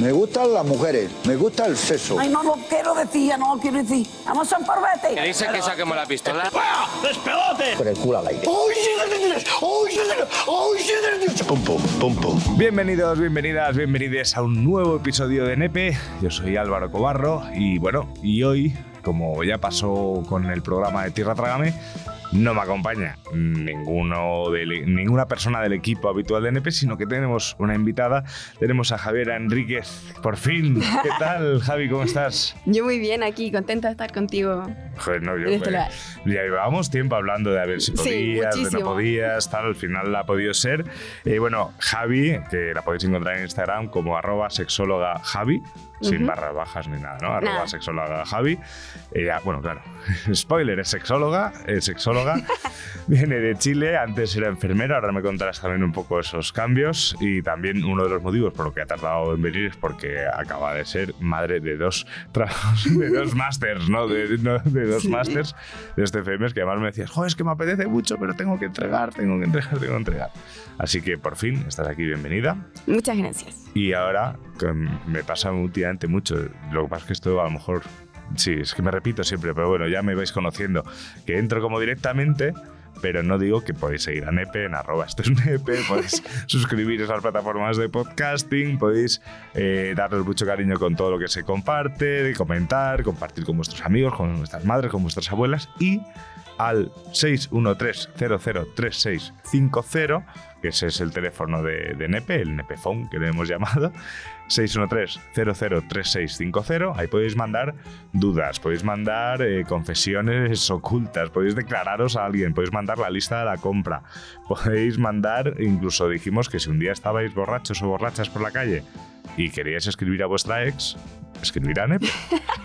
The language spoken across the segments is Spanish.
Me gustan las mujeres, me gusta el sexo. Ay, no lo quiero decir, ya no lo quiero decir. Vamos a un ¿Que parvete. dice que saquemos la pistola? Con el culo al aire. Pum, pum, pum, pum. Bienvenidos, bienvenidas, bienvenidos a un nuevo episodio de Nepe. Yo soy Álvaro Cobarro y bueno, y hoy, como ya pasó con el programa de Tierra Trágame, no me acompaña ninguno de, ninguna persona del equipo habitual de Nepe, sino que tenemos una invitada. Tenemos a Javiera Enríquez, por fin. ¿Qué tal, Javi? ¿Cómo estás? Yo muy bien aquí, contenta de estar contigo. Joder, no, yo, eh, ya llevábamos tiempo hablando de a ver si Sí, podías, de no podías, tal, al final la ha podido ser. Eh, bueno, Javi, que la podéis encontrar en Instagram como arroba sexóloga Javi, sin Ujú. barras bajas ni nada, ¿no? Arroba Nada. sexóloga Javi. Ella, bueno, claro, spoiler, es sexóloga, es sexóloga, viene de Chile, antes era enfermera, ahora me contarás también un poco esos cambios y también uno de los motivos por lo que ha tardado en venir es porque acaba de ser madre de dos trabajos, de dos másters, ¿no? De, no, de dos másters de este FMS que además me decías, joder, es que me apetece mucho, pero tengo que entregar, tengo que entregar, tengo que entregar. Así que por fin estás aquí, bienvenida. Muchas gracias. Y ahora me pasa últimamente mucho. Lo que pasa es que esto a lo mejor. Sí, es que me repito siempre, pero bueno, ya me vais conociendo. Que entro como directamente. Pero no digo que podéis seguir a Nepe en arroba esto es Nepe, podéis suscribiros a las plataformas de podcasting, podéis eh, daros mucho cariño con todo lo que se comparte, comentar, compartir con vuestros amigos, con vuestras madres, con vuestras abuelas y al 613-003650, que ese es el teléfono de, de Nepe, el Nepefone que le hemos llamado, 613-003650. Ahí podéis mandar dudas, podéis mandar eh, confesiones ocultas, podéis declararos a alguien, podéis mandar la lista de la compra, podéis mandar, incluso dijimos que si un día estabais borrachos o borrachas por la calle y queríais escribir a vuestra ex, escribir a Nepe.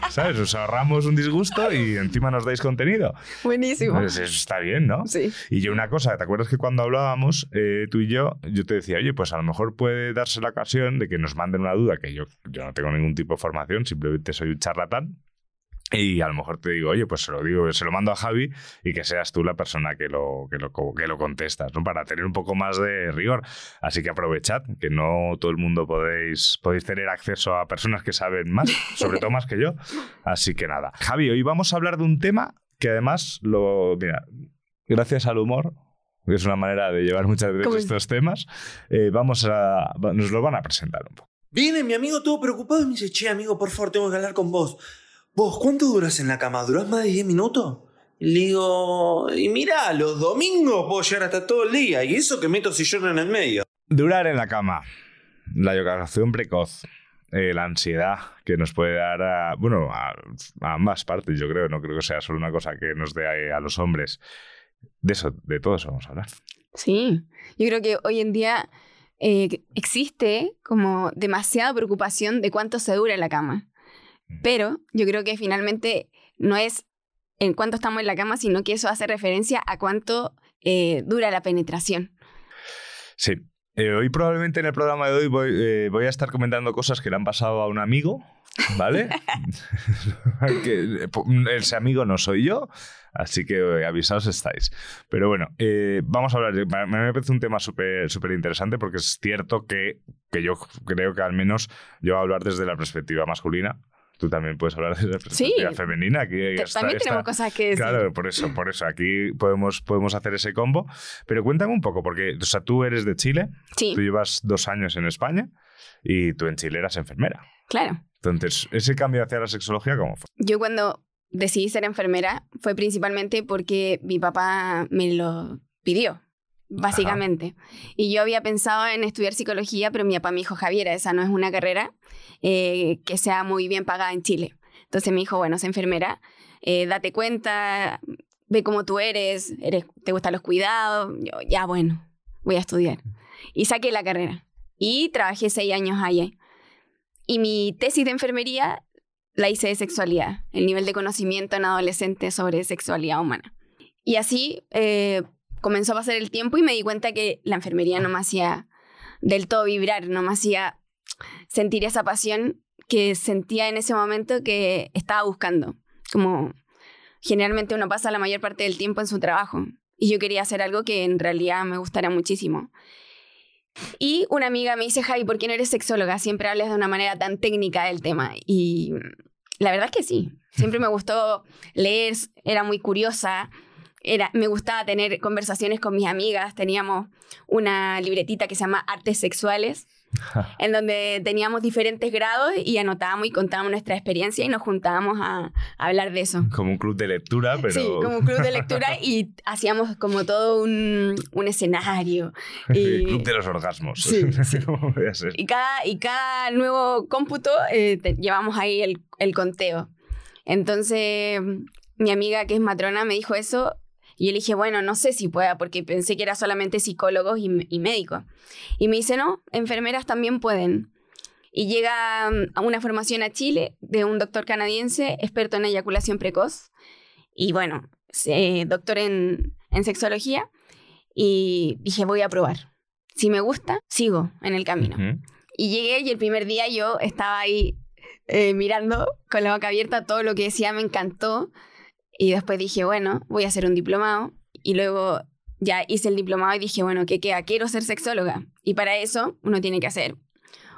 ¿Sabes? Os ahorramos un disgusto y encima nos dais contenido. Buenísimo. Pues eso está bien, ¿no? Sí. Y yo una cosa, ¿te acuerdas que cuando hablábamos eh, tú y yo, yo te decía, oye, pues a lo mejor puede darse la ocasión de que nos manden una duda, que yo, yo no tengo ningún tipo de formación, simplemente soy un charlatán. Y a lo mejor te digo, oye, pues se lo digo, se lo mando a Javi y que seas tú la persona que lo, que lo, que lo contestas, ¿no? Para tener un poco más de rigor. Así que aprovechad, que no todo el mundo podéis, podéis tener acceso a personas que saben más, sobre todo más que yo. Así que nada. Javi, hoy vamos a hablar de un tema que además lo. Mira, gracias al humor, que es una manera de llevar muchas veces estos temas, eh, vamos a. Nos lo van a presentar un poco. Viene mi amigo todo preocupado y me dice, che, amigo, por favor, tengo que hablar con vos. ¿Vos cuánto duras en la cama? ¿Durás más de 10 minutos? Y le digo, y mira, los domingos puedo llegar hasta todo el día. Y eso que meto sillón en el medio. Durar en la cama, la eyaculación precoz, eh, la ansiedad que nos puede dar a, bueno, a, a ambas partes, yo creo, no creo que sea solo una cosa que nos dé a, a los hombres. De eso, de todo eso vamos a hablar. Sí. Yo creo que hoy en día eh, existe como demasiada preocupación de cuánto se dura en la cama. Pero yo creo que finalmente no es en cuánto estamos en la cama, sino que eso hace referencia a cuánto eh, dura la penetración. Sí. Eh, hoy probablemente en el programa de hoy voy, eh, voy a estar comentando cosas que le han pasado a un amigo, ¿vale? que, eh, po- ese amigo no soy yo, así que eh, avisados estáis. Pero bueno, eh, vamos a hablar, de, me parece un tema súper interesante porque es cierto que, que yo creo que al menos yo voy a hablar desde la perspectiva masculina. Tú también puedes hablar desde la perspectiva femenina. Aquí está- También está- tenemos cosas que decir. Claro, por eso, por eso. Aquí podemos, podemos hacer ese combo. Pero cuéntame un poco, porque o sea, tú eres de Chile, Sí, tú llevas dos años en España y tú en Chile eras enfermera. claro. Entonces, ese cambio hacia la sexología, ¿cómo fue? Yo cuando decidí ser enfermera fue principalmente porque mi papá me lo pidió, básicamente. Y yo había pensado en estudiar psicología, pero mi papá me dijo, Javiera, esa no es una carrera eh, que sea muy bien pagada en Chile. Entonces me dijo, bueno, sé enfermera, eh, date cuenta, ve cómo tú eres, eres, te gustan los cuidados. Yo, ya, bueno, voy a estudiar. Y saqué la carrera. Y trabajé seis años allí. Y mi tesis de enfermería la hice de sexualidad, el nivel de conocimiento en adolescentes sobre sexualidad humana. Y así eh, comenzó a pasar el tiempo y me di cuenta que la enfermería no me hacía del todo vibrar, no me hacía sentir esa pasión que sentía en ese momento que estaba buscando. Como generalmente uno pasa la mayor parte del tiempo en su trabajo y yo quería hacer algo que en realidad me gustara muchísimo. Y una amiga me dice, Javi, ¿por qué no eres sexóloga? Siempre hablas de una manera tan técnica del tema. Y la verdad es que sí. Siempre me gustó leer, era muy curiosa. Era, me gustaba tener conversaciones con mis amigas. Teníamos una libretita que se llama Artes Sexuales, en donde teníamos diferentes grados y anotábamos y contábamos nuestra experiencia y nos juntábamos a, a hablar de eso. Como un club de lectura, pero... Sí, como un club de lectura y hacíamos como todo un, un escenario. Y, El club de los orgasmos. Sí, sí. Y, cada, y cada nuevo cómputo eh, te- llevamos ahí el, el conteo. Entonces, mi amiga que es matrona me dijo eso y yo le dije, bueno, no sé si pueda porque pensé que era solamente psicólogos y, y médicos. Y me dice, no, enfermeras también pueden. Y llega mm, a una formación a Chile de un doctor canadiense experto en eyaculación precoz. Y bueno, se- doctor en, en sexología. Y dije, voy a probar. Si me gusta, sigo en el camino. Y llegué y el primer día yo estaba ahí eh, mirando con la boca abierta todo lo que decía, me encantó. Y después dije, bueno, voy a hacer un diplomado. Y luego ya hice el diplomado y dije, bueno, ¿qué queda? Quiero ser sexóloga. Y para eso uno tiene que hacer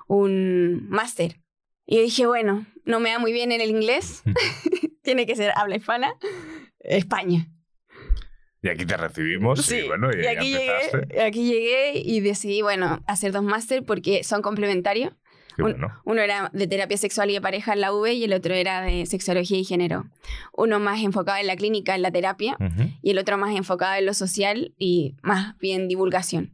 un máster. Y dije, bueno, no me da muy bien en el inglés. tiene que ser habla hispana. España. Y aquí te recibimos y bueno, y, aquí llegué, aquí llegué y decidí, bueno, hacer dos máster porque son complementarios. Qué un- bueno. Uno era de terapia sexual y de pareja en la UV y el otro era de sexología y género. Uno más enfocado en la clínica, en la terapia, y el otro más enfocado en lo social y más bien divulgación.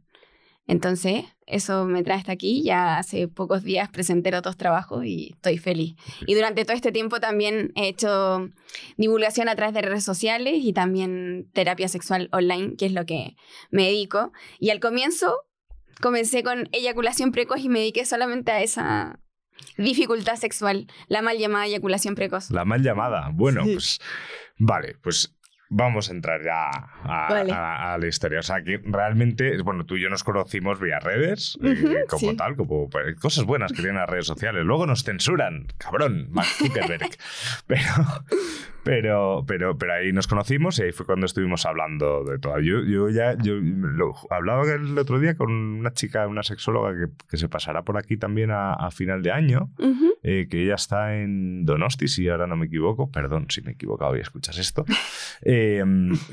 Entonces, eso me trae hasta aquí. Ya hace pocos días presenté otros trabajos y estoy feliz. Y durante todo este tiempo también he hecho divulgación a través de redes sociales y también terapia sexual online, que es lo que me dedico. Y al comienzo comencé con eyaculación precoz y me dediqué solamente a esa dificultad sexual, la mal llamada eyaculación precoz. La mal llamada. Bueno, Sí. pues vale, pues vamos a entrar ya a, Vale. a- a la historia. O sea, que realmente, bueno, tú y yo nos conocimos vía redes, eh, como sí. tal, como pues, cosas buenas que tienen las redes sociales. Luego nos censuran, cabrón, Mark Zuckerberg. pero, pero, pero, pero ahí nos conocimos y ahí fue cuando estuvimos hablando de todo. Yo, yo ya yo lo- hablaba el otro día con una chica, una sexóloga que, que se pasará por aquí también a, a final de año Ujú. eh, que ella está en Donosti, si ahora no me equivoco, perdón si me he equivocado y escuchas esto, eh,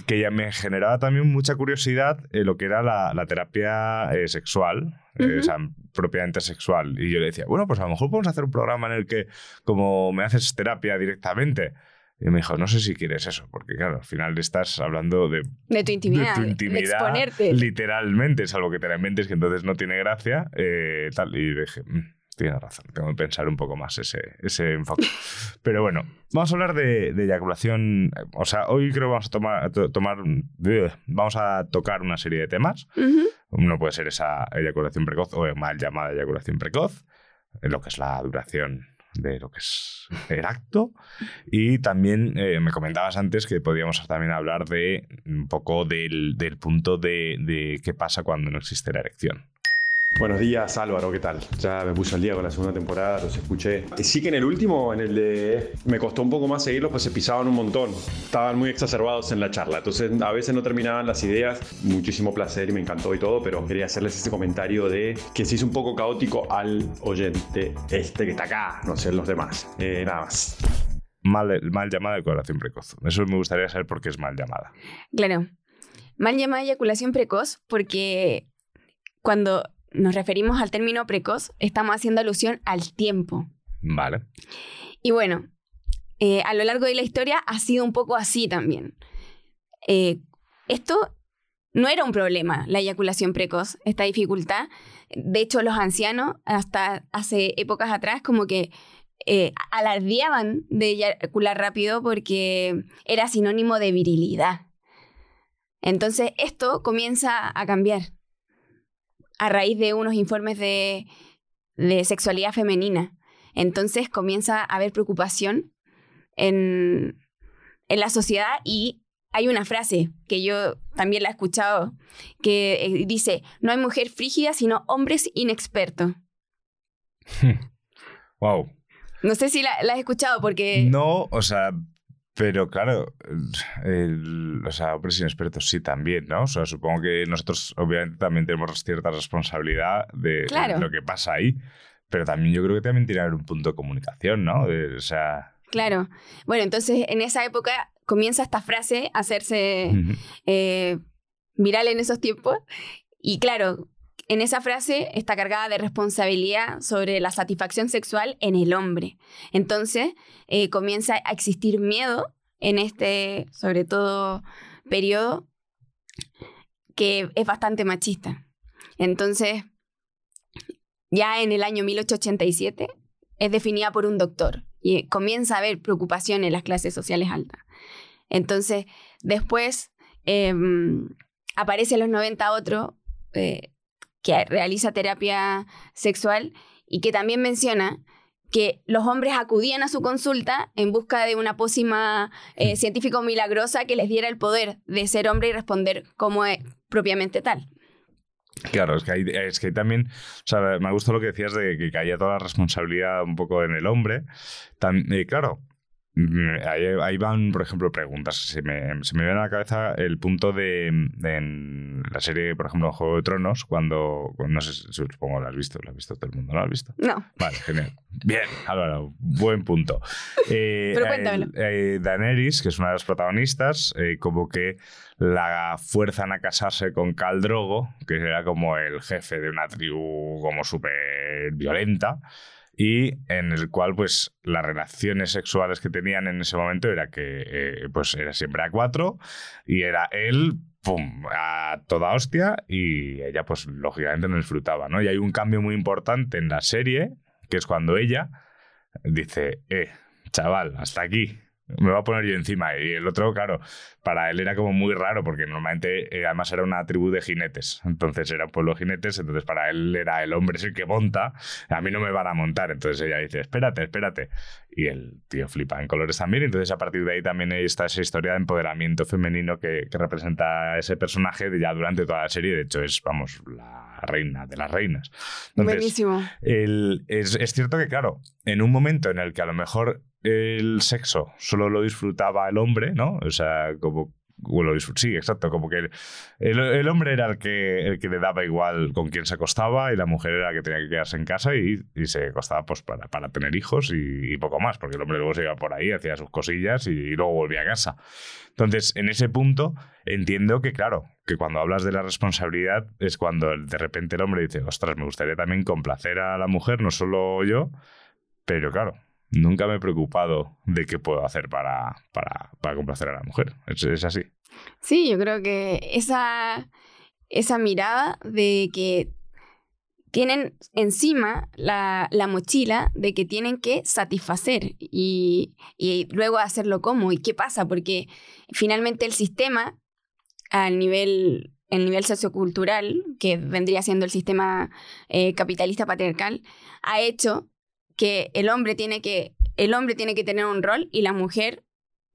que ella me generaba también mucha curiosidad eh, lo que era la, la terapia eh, sexual, eh, Ujú. o sea, propiamente sexual. Y yo le decía, bueno, pues a lo mejor podemos hacer un programa en el que, como me haces terapia directamente, y me dijo, no sé si quieres eso, porque claro, al final estás hablando de De tu intimidad, de tu de intimidad, exponerte. literalmente, salvo que te la inventes, que entonces no tiene gracia, eh, tal. Y dije, "Mm, tiene razón, tengo que pensar un poco más ese, ese enfoque. Pero bueno, vamos a hablar de, de eyaculación. O sea, hoy creo que vamos a tomar, to- tomar, vamos a tocar una serie de temas. Ujú. Uno puede ser esa eyaculación precoz o mal llamada eyaculación precoz, lo que es la duración de lo que es el acto. Y también eh, me comentabas antes que podíamos también hablar de un poco del, del punto de, de qué pasa cuando no existe la erección. Buenos días Álvaro, ¿qué tal? Ya me puse al día con la segunda temporada, los escuché. Eh, Sí que en el último, en el de... Me costó un poco más seguirlos, pues se pisaban un montón. Estaban muy exacerbados en la charla, entonces a veces no terminaban las ideas. Muchísimo placer y me encantó y todo, pero quería hacerles ese comentario de que se hizo un poco caótico al oyente este que está acá, no sé los demás. Eh, nada más. Mal, mal llamada eyaculación precoz. Eso me gustaría saber por qué es mal llamada. Claro. Mal llamada eyaculación precoz porque cuando nos referimos al término precoz estamos haciendo alusión al tiempo. Vale. Y bueno, eh, a lo largo de la historia ha sido un poco así también. Eh, esto no era un problema, la eyaculación precoz, esta dificultad. De hecho, los ancianos, hasta hace épocas atrás, como que eh, alardeaban de eyacular rápido porque era sinónimo de virilidad. Entonces, esto comienza a cambiar a raíz de unos informes de, de sexualidad femenina Entonces comienza a haber preocupación en, en la sociedad y hay una frase que yo también la he escuchado que eh, dice, no hay mujer frígida, sino hombres inexpertos. wow. No sé si la, la has escuchado porque... No, o sea, pero claro, el- o sea, hombres inexpertos sí también, ¿no? O sea, supongo que nosotros obviamente también tenemos cierta responsabilidad de, de Claro. lo que pasa ahí, pero también yo creo que también tiene que haber un punto de comunicación, ¿no? De- o sea, Claro. Bueno, entonces en esa época comienza esta frase a hacerse eh, viral en esos tiempos. Y claro, en esa frase está cargada de responsabilidad sobre la satisfacción sexual en el hombre. Entonces eh, comienza a existir miedo en este, sobre todo, periodo que es bastante machista. Entonces, ya en el año 1887 es definida por un doctor y comienza a haber preocupación en las clases sociales altas. Entonces, después em, aparece en los 90 otro eh, que realiza terapia sexual y que también menciona que los hombres acudían a su consulta en busca de una pócima eh, científico milagrosa que les diera el poder de ser hombre y responder como es propiamente tal. Claro, es que, hay, es que hay también, o sea, me gustó lo que decías de que caía toda la responsabilidad un poco en el hombre. Eh, claro, mm, ahí, ahí van, por ejemplo, preguntas. Se me, se me viene a la cabeza el punto de, de en la serie, por ejemplo, Juego de Tronos, cuando, no sé, supongo lo has visto, lo has visto todo el mundo, ¿no lo has visto? No, Vale, genial. Bien, Álvaro, buen punto. Eh, Pero cuéntamelo. el- eh, Daenerys, que es una de las protagonistas, eh, como que la fuerzan a casarse con Khal Drogo, que era como el jefe de una tribu como súper violenta, y en el cual pues las relaciones sexuales que tenían en ese momento era que eh, pues era siempre a cuatro y era él pum, a toda hostia y ella pues lógicamente no disfrutaba, ¿no? Y hay un cambio muy importante en la serie, que es cuando ella dice, eh, chaval, hasta aquí, me voy a poner yo encima. Y el otro, claro, para él era como muy raro, porque normalmente eh, además era una tribu de jinetes, entonces era un pueblo de jinetes, entonces para él era el hombre es el que monta, a mí no me van a montar, entonces ella dice, espérate, espérate. Y el tío flipa en colores también, entonces a partir de ahí también está esa historia de empoderamiento femenino que, que representa ese personaje de ya durante toda la serie, de hecho es, vamos, la reina de las reinas. Entonces, buenísimo. el- es, es cierto que, claro, en un momento en el que a lo mejor el sexo solo lo disfrutaba el hombre, ¿no? O sea, como. o lo disfrut- sí, exacto, como que el, el hombre era el que, el que le daba igual con quién se acostaba y la mujer era la que tenía que quedarse en casa y, y se acostaba pues, para, para tener hijos y, y poco más, porque el hombre luego se iba por ahí, hacía sus cosillas y, luego volvía a casa. Entonces, en ese punto, entiendo que, claro, que cuando hablas de la responsabilidad es cuando de repente el hombre dice, ostras, me gustaría también complacer a la mujer, no solo yo, pero claro, nunca me he preocupado de qué puedo hacer para, para, para complacer a la mujer. Es, es así. Sí, yo creo que esa, esa mirada de que tienen encima la, la mochila de que tienen que satisfacer y, y luego hacerlo como. ¿Y qué pasa? Porque finalmente el sistema, al nivel, el nivel sociocultural, que vendría siendo el sistema eh, capitalista patriarcal, ha hecho que el hombre tiene que el hombre tiene que tener un rol y la mujer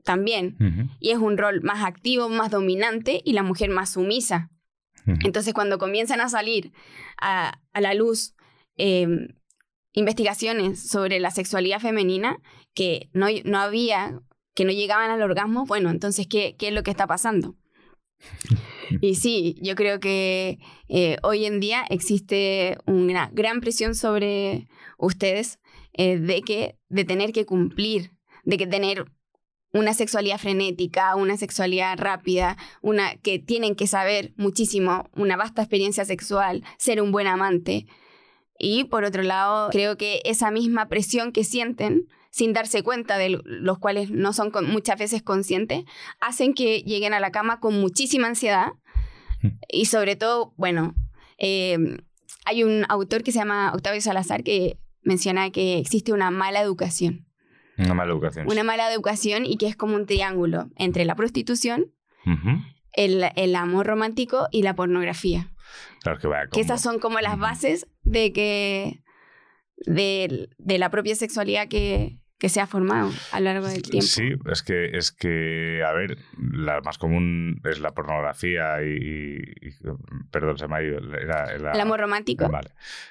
también y es un rol más activo, más dominante y la mujer más sumisa. Entonces, cuando comienzan a salir a, a la luz eh, investigaciones sobre la sexualidad femenina que no, no había, que no llegaban al orgasmo, bueno, entonces, ¿qué, qué es lo que está pasando? Y sí, yo creo que eh, hoy en día existe una gran presión sobre ustedes eh, de, que, de tener que cumplir, de que tener una sexualidad frenética, una sexualidad rápida, una que tienen que saber muchísimo, una vasta experiencia sexual, ser un buen amante. Y por otro lado, creo que esa misma presión que sienten sin darse cuenta de los cuales no son con, muchas veces conscientes, hacen que lleguen a la cama con muchísima ansiedad y sobre todo, bueno, eh, hay un autor que se llama Octavio Salazar que menciona que existe una mala educación. Una mala educación. Una mala educación y que es como un triángulo entre la prostitución, el, el amor romántico y la pornografía. Claro que vaya Que esas son como las bases de que, de, de la propia sexualidad que, que se ha formado a lo largo del tiempo. Sí, es que, es que, a ver, la más común es la pornografía y. y- perdón, se me ha ido. Era, era- El amor romántico Vale.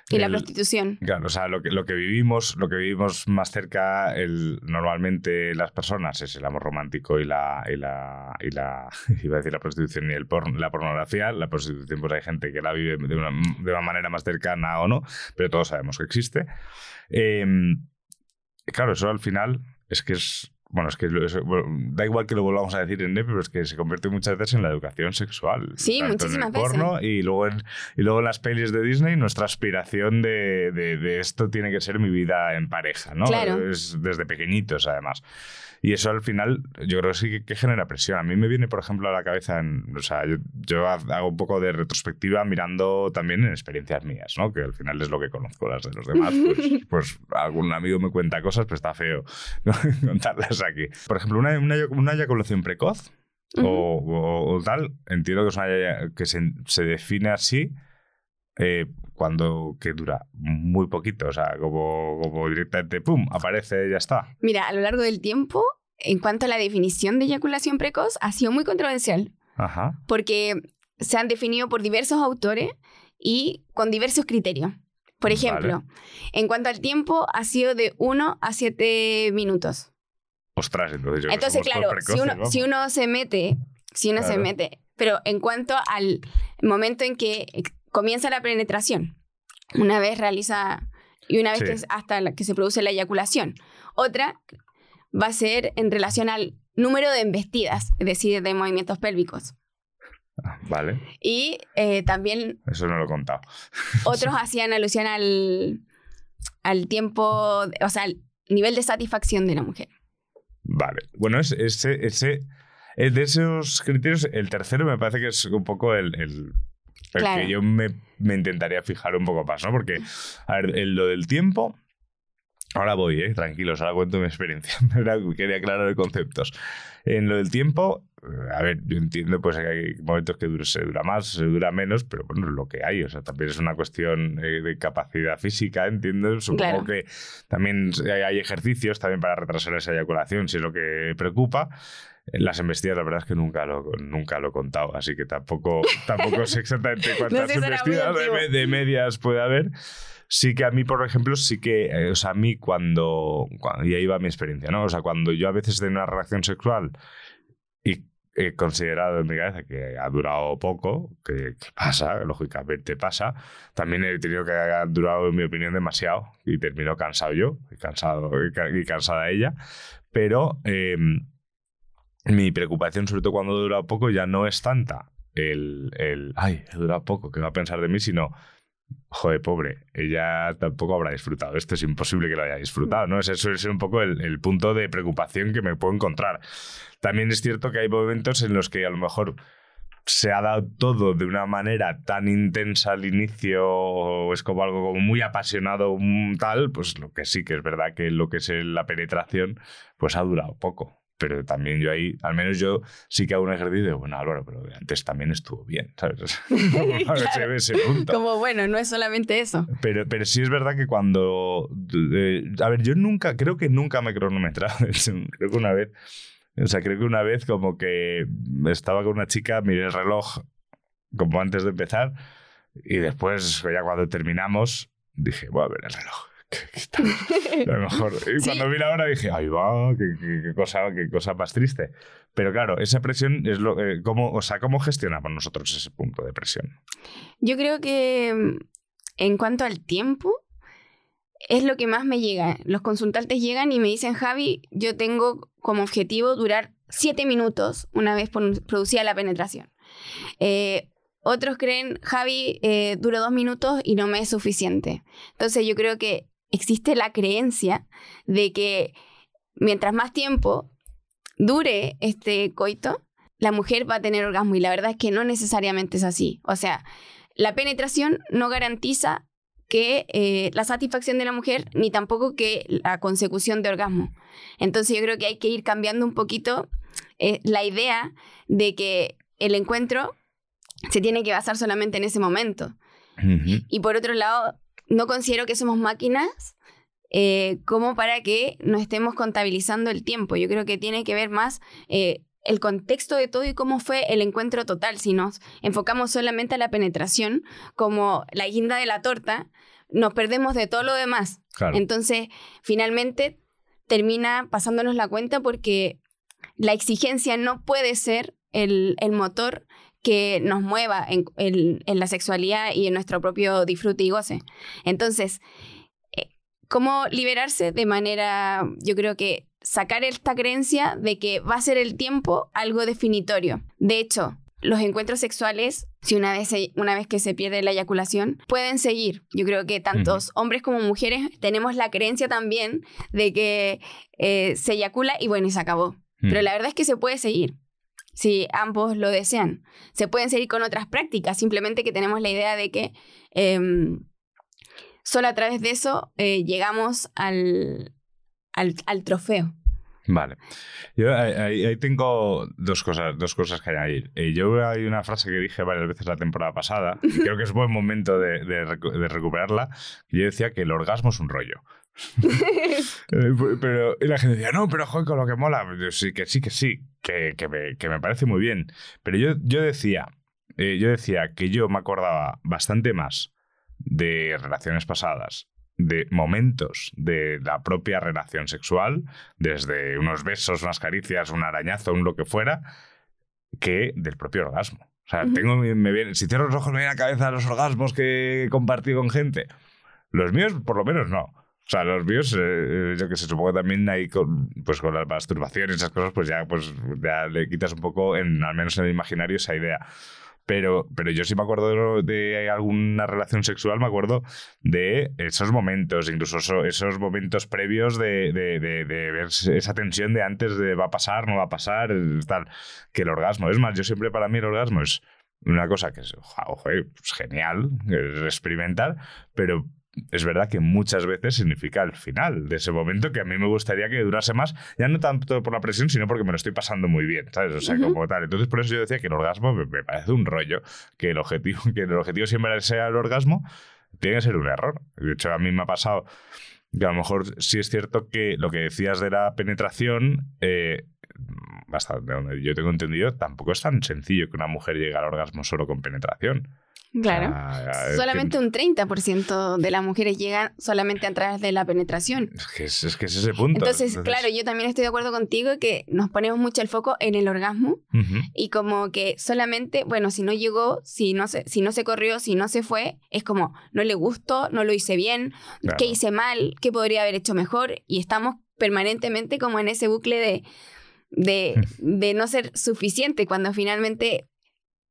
y la El- prostitución. Claro, o sea, lo que, lo que vivimos, lo que vivimos más cerca, el, normalmente las personas, es el amor romántico y la, y la, y la iba a decir la prostitución y el porn- la pornografía. La prostitución, pues hay gente que la vive de una, de una manera más cercana o no, pero todos sabemos que existe. Eh, claro, eso al final es que es. Bueno, es que es- bueno, da igual que lo volvamos a decir en NEP, pero es que se convierte muchas veces en la educación sexual. Sí, tanto muchísimas en el porno y luego en, y luego en las pelis de Disney, nuestra aspiración de, de- de esto tiene que ser mi vida en pareja, ¿no? Claro. Es desde pequeñitos, además. Y eso al final, yo creo que sí que, que genera presión. A mí me viene, por ejemplo, a la cabeza, en, o sea, yo, yo hago un poco de retrospectiva mirando también en experiencias mías, ¿no? Que al final es lo que conozco las de los demás. Pues, pues algún amigo me cuenta cosas, pero está feo ¿no? contarlas aquí. Por ejemplo, una, una, una eyaculación precoz o, o- o tal, entiendo que es una que se, se define así eh, cuando que dura muy poquito, o sea, como, como directamente, ¡pum!, aparece y ya está. Mira, a lo largo del tiempo, en cuanto a la definición de eyaculación precoz, ha sido muy controversial Ajá. porque se han definido por diversos autores y con diversos criterios. Por Vale. ejemplo, en cuanto al tiempo, ha sido de 1 a 7 minutos. Ostras, entonces yo Entonces, claro, todos si precoces, uno, vamos. si uno se mete, si uno se Claro. mete, pero en cuanto al momento en que comienza la penetración, una vez realiza y una vez Sí. que es hasta la que se produce la eyaculación. Otra va a ser en relación al número de embestidas, es decir, de movimientos pélvicos. Ah, Vale, Y eh, también eso no lo he contado. otros hacían alusión al, al tiempo, o sea, al nivel de satisfacción de la mujer. Vale. Bueno, es- ese, ese, es de esos criterios, el tercero me parece que es un poco el, el, Claro. que yo me, me intentaría fijar un poco más, ¿no? Porque, a ver, en lo del tiempo. Ahora voy, ¿eh? Tranquilos, ahora cuento mi experiencia. Quería aclarar conceptos. En lo del tiempo, eh, a ver, yo entiendo pues que hay momentos que dura- se dura más, se dura menos, pero bueno, es lo que hay. O sea, también es una cuestión eh, de capacidad física, entiendo. Supongo Claro. que también hay, hay ejercicios también para retrasar esa eyaculación, si es lo que preocupa. Las embestidas, la verdad es que nunca lo, nunca lo he contado, así que tampoco, tampoco sé exactamente cuántas sé, será muy embestidas de, de medias puede haber. Sí que a mí, por ejemplo, sí que, eh, o sea, a mí cuando, cuando- y ahí va mi experiencia, ¿no? O sea, cuando yo a veces tengo una relación sexual y he considerado en mi cabeza que ha durado poco, que, que pasa, lógicamente pasa, también he tenido que ha durado, en mi opinión, demasiado y termino cansado yo, y cansado y, ca- y cansada ella, pero eh, mi preocupación, sobre todo cuando ha durado poco, ya no es tanta el, el ay, he durado poco, ¿qué va a pensar de mí? Sino, joder, pobre, ella tampoco habrá disfrutado. Esto es imposible que lo haya disfrutado, ¿no? Ese suele ser un poco el, el punto de preocupación que me puedo encontrar. También es cierto que hay momentos en los que a lo mejor se ha dado todo de una manera tan intensa al inicio, o es como algo como muy apasionado, tal, pues lo que sí que es verdad que lo que es la penetración, pues ha durado poco. Pero también yo ahí, al menos yo sí que hago un ejercicio bueno, Álvaro, pero antes también estuvo bien, ¿sabes? Vamos a ver ese, ese punto. Como bueno, no es solamente eso. Pero, pero sí es verdad que cuando... eh, a ver, yo nunca, creo que nunca me he cronometrado. creo que una vez... O sea, creo que una vez como que estaba con una chica, miré el reloj como antes de empezar y después, ya cuando terminamos, dije, voy a ver el reloj. Lo mejor. Y Sí. cuando vi la hora dije, ay, va, qué, qué- qué cosa, qué cosa más triste. Pero claro, esa presión es lo. eh, ¿cómo, o sea, ¿cómo gestionamos nosotros ese punto de presión? Yo creo que mm, en cuanto al tiempo, es lo que más me llega. Los consultantes llegan y me dicen, Javi, yo tengo como objetivo durar siete minutos una vez producida la penetración. Eh, otros creen, Javi, eh, duro dos minutos y no me es suficiente. Entonces yo creo que existe la creencia de que mientras más tiempo dure este coito, la mujer va a tener orgasmo y la verdad es que no necesariamente es así. O sea, la penetración no garantiza que eh, la satisfacción de la mujer ni tampoco que la consecución de orgasmo. Entonces yo creo que hay que ir cambiando un poquito eh, la idea de que el encuentro se tiene que basar solamente en ese momento. Y por otro lado, no considero que somos máquinas eh, como para que no estemos contabilizando el tiempo. Yo creo que tiene que ver más eh, el contexto de todo y cómo fue el encuentro total. Si nos enfocamos solamente a la penetración como la guinda de la torta, nos perdemos de todo lo demás. Claro. Entonces, finalmente termina pasándonos la cuenta porque la exigencia no puede ser el, el motor que nos mueva en, en- en la sexualidad y en nuestro propio disfrute y goce. Entonces, eh, ¿cómo liberarse de manera, yo creo que sacar esta creencia de que va a ser el tiempo algo definitorio? De hecho, los encuentros sexuales, si una vez, se- una vez que se pierde la eyaculación, pueden seguir. Yo creo que tantos hombres como mujeres tenemos la creencia también de que eh, se eyacula y bueno, y se acabó. Pero la verdad es que se puede seguir. Si ambos lo desean. Se pueden seguir con otras prácticas, simplemente que tenemos la idea de que em, solo a través de eso eh, llegamos al, al, al trofeo. Vale. Yo ahí, ahí- tengo dos cosas, dos cosas que añadir. Eh, yo hay una frase que dije varias veces la temporada pasada, y creo que es buen momento de, de recu- de recuperarla. Yo decía que el orgasmo es un rollo. Eh, pero y la gente decía, no, pero joder, con lo que mola. Yo, sí, que sí, que sí, que, que me, que me parece muy bien. Pero yo, yo decía, eh, yo decía que yo me acordaba bastante más de relaciones pasadas, de momentos de la propia relación sexual, desde unos besos, unas caricias, un arañazo, un lo que fuera, que del propio orgasmo. O sea, tengo, me viene, si cierro los ojos me viene a la cabeza los orgasmos que he compartido con gente. Los míos, por lo menos, no. O sea, los míos, eh, eh, yo que sé, supongo que también hay con, pues con las masturbaciones y esas cosas, pues ya, pues ya le quitas un poco, en, al menos en el imaginario, esa idea. Pero, pero yo sí me acuerdo de, alguna relación sexual, me acuerdo de esos momentos, incluso eso- esos momentos previos de, de, de- de ver esa tensión de antes de va a pasar, no va a pasar, tal, que el orgasmo. Es más, yo siempre para mí el orgasmo es una cosa que es ojo, eh, pues genial, es experimentar, pero es verdad que muchas veces significa el final de ese momento que a mí me gustaría que durase más, ya no tanto por la presión, sino porque me lo estoy pasando muy bien, ¿sabes? O sea, como tal. Entonces, por eso yo decía que el orgasmo me, me parece un rollo, que el objetivo, que el objetivo siempre sea el orgasmo, tiene que ser un error. De hecho, a mí me ha pasado que a lo mejor sí es cierto que lo que decías de la penetración, eh, hasta donde yo tengo entendido, tampoco es tan sencillo que una mujer llegue al orgasmo solo con penetración. Claro. Es Solamente que- un 30% de las mujeres llegan solamente a través de la penetración. Es que es, es que es ese punto. Entonces, claro, yo también estoy de acuerdo contigo que nos ponemos mucho el foco en el orgasmo Ujú. y como que solamente, bueno, si no llegó, si no se, si no se corrió, si no se fue, es como no le gustó, no lo hice bien, Claro. qué hice mal, qué podría haber hecho mejor y estamos permanentemente como en ese bucle de, de, de no ser suficiente cuando finalmente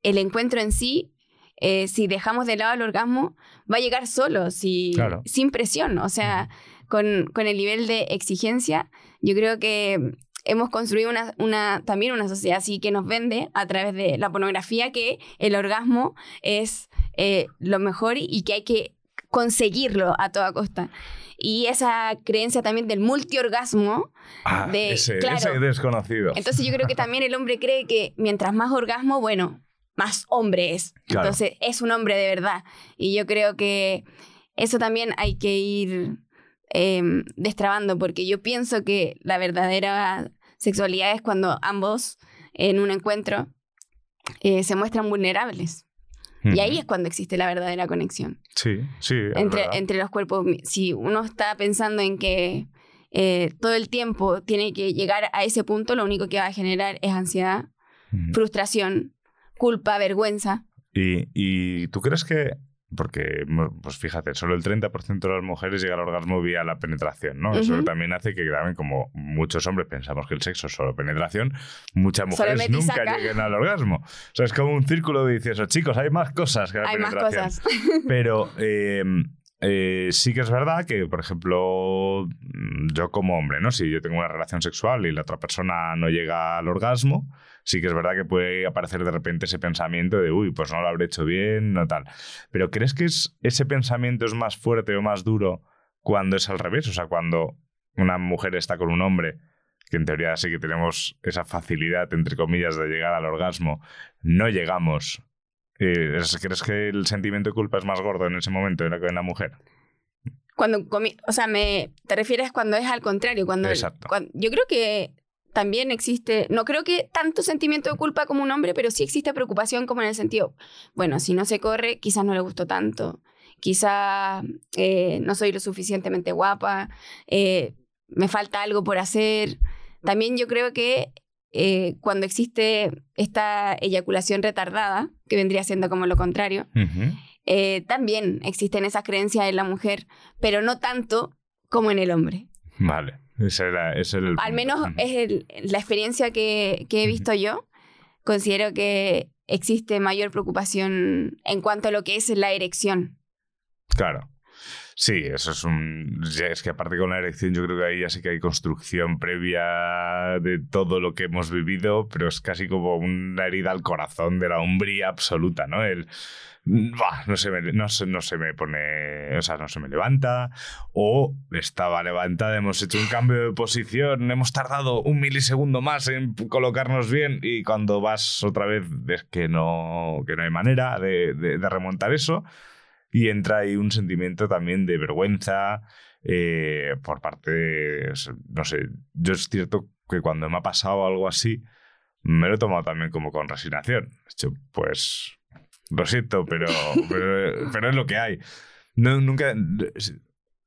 el encuentro en sí, eh, si dejamos de lado el orgasmo, va a llegar solo, si, Claro. sin presión, o sea, con, con el nivel de exigencia, yo creo que hemos construido una, una, también una sociedad así que nos vende a través de la pornografía que el orgasmo es eh, lo mejor y que hay que conseguirlo a toda costa. Y esa creencia también del multiorgasmo, Ah, de- ese, claro. ese desconocido. entonces yo creo que también el hombre cree que mientras más orgasmo, bueno, más hombre es. Claro. Entonces es un hombre de verdad. Y yo creo que eso también hay que ir em, destrabando, porque yo pienso que la verdadera sexualidad es cuando ambos en un encuentro eh, se muestran vulnerables. Y ahí es cuando existe la verdadera conexión Sí, sí. entre, entre los cuerpos. Si uno está pensando en que eh, todo el tiempo tiene que llegar a ese punto, lo único que va a generar es ansiedad, frustración, culpa, vergüenza. ¿Y, y tú crees que.? Porque, mo- pues fíjate, solo el 30% de las mujeres llega al orgasmo vía la penetración, ¿no? Eso también hace que, también, como muchos hombres pensamos que el sexo es solo penetración, muchas mujeres nunca saca. lleguen al orgasmo. O sea, es como un círculo vicioso. Chicos, hay más cosas que la Hay más penetración. cosas. Pero eh, eh, sí que es verdad que, por ejemplo, mm, yo como hombre, ¿no? Si yo tengo una relación sexual y la otra persona no llega al orgasmo, sí que es verdad que puede aparecer de repente ese pensamiento de, uy, pues no lo habré hecho bien, no tal. Pero ¿crees que es, ese pensamiento es más fuerte o más duro cuando es al revés? O sea, cuando una mujer está con un hombre, que en teoría sí que tenemos esa facilidad, entre comillas, de llegar al orgasmo, no llegamos. Eh, ¿es- ¿Crees que el sentimiento de culpa es más gordo en ese momento que en la mujer? Cuando, o sea, me, te refieres cuando es al contrario, cuando, Exacto. yo creo que también existe, no creo que tanto sentimiento de culpa como un hombre, pero sí existe preocupación como en el sentido, bueno, si no se corre, quizás no le gustó tanto, quizás eh, no soy lo suficientemente guapa, eh, me falta algo por hacer. También yo creo que eh, cuando existe esta eyaculación retardada, que vendría siendo como lo contrario, también existen esas creencias en la mujer, pero no tanto como en el hombre. Vale. Ese era, ese era el Al menos es el- la experiencia que, que he visto yo. Considero que existe mayor preocupación en cuanto a lo que es la erección. Claro. Sí, eso es un. Es que aparte con la erección, yo creo que ahí ya sí que hay construcción previa de todo lo que hemos vivido, pero es casi como una herida al corazón de la hombría absoluta, ¿no? El. "Buah, no, se me, no, no se me pone. O sea, no se me levanta. O estaba levantada, hemos hecho un cambio de posición, hemos tardado un milisegundo más en colocarnos bien, y cuando vas otra vez ves que no, que no hay manera de remontar eso. Y entra ahí un sentimiento también de vergüenza eh, por parte, de- no sé, yo es cierto que cuando me ha pasado algo así, me lo he tomado también como con resignación. Dicho, pues, lo siento, pero, pero, pero es lo que hay. No, nunca...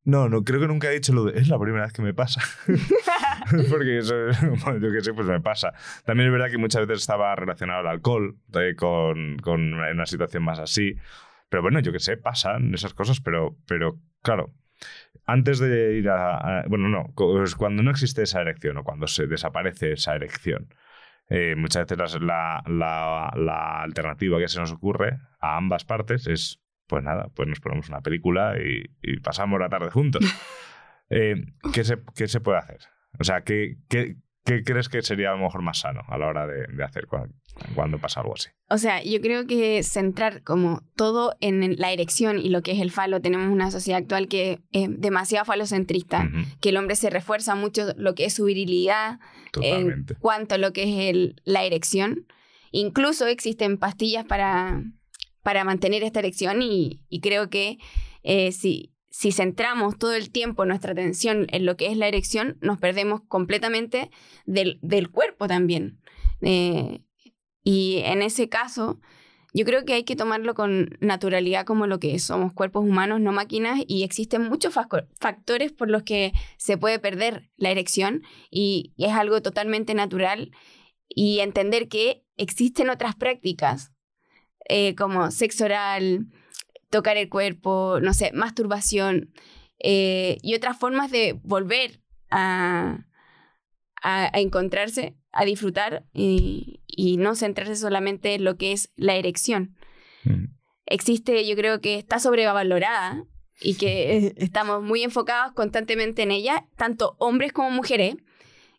No, no, creo que nunca he dicho lo de... Es la primera vez que me pasa. Porque eso, bueno, yo qué sé, pues me pasa. También es verdad que muchas veces estaba relacionado al alcohol, eh, con, con una situación más así. Pero bueno, yo qué sé, pasan esas cosas, pero, pero claro, antes de ir a, a- Bueno, no, cuando no existe esa erección o cuando se desaparece esa erección, eh, muchas veces la, la- la alternativa que se nos ocurre a ambas partes es, pues nada, pues nos ponemos una película y, y pasamos la tarde juntos. Eh, ¿qué, se, qué se puede hacer? O sea, ¿qué, qué, qué crees que sería a lo mejor más sano a la hora de, de hacer cuando, cuando pasa algo así? O sea, yo creo que centrar como todo en la erección y lo que es el falo, tenemos una sociedad actual que es demasiado falocentrista, que el hombre se refuerza mucho lo que es su virilidad totalmente. en cuanto a lo que es el- la erección. Incluso existen pastillas para, para mantener esta erección y, y creo que eh, si, si centramos todo el tiempo nuestra atención en lo que es la erección, nos perdemos completamente del, del cuerpo también. Eh, y en ese caso, yo creo que hay que tomarlo con naturalidad como lo que. Somos cuerpos humanos, no máquinas, y existen muchos factores por los que se puede perder la erección y, y es algo totalmente natural. Y entender que existen otras prácticas eh, como sexo oral, tocar el cuerpo, no sé, masturbación eh, y otras formas de volver a, a- a encontrarse, a disfrutar y, y no centrarse solamente en lo que es la erección. Ujú. Existe, yo creo que está sobrevalorada y que estamos muy enfocados constantemente en ella, tanto hombres como mujeres.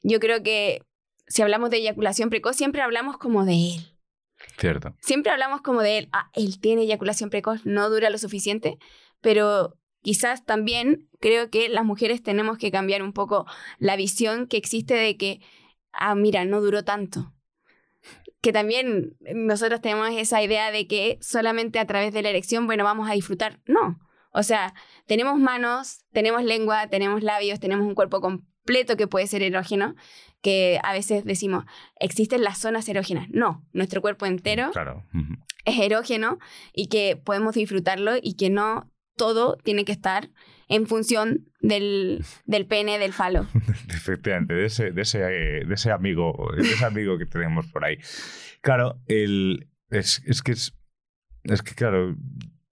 Yo creo que si hablamos de eyaculación precoz, siempre hablamos como de él. Cierto. Siempre hablamos como de él, ah, él tiene eyaculación precoz, no dura lo suficiente, pero quizás también creo que las mujeres tenemos que cambiar un poco la visión que existe de que, ah, mira, no duró tanto. Que también nosotros tenemos esa idea de que solamente a través de la erección, bueno, vamos a disfrutar. No. O sea, tenemos manos, tenemos lengua, tenemos labios, tenemos un cuerpo completo que puede ser erógeno, que a veces decimos, existen las zonas erógenas. No, nuestro cuerpo entero Claro. Es erógeno y que podemos disfrutarlo y que no todo tiene que estar en función del, del pene, del falo. Efectivamente, de ese, de ese, eh, de ese amigo, de ese amigo que tenemos por ahí. Claro, el, es, es que es, es que claro,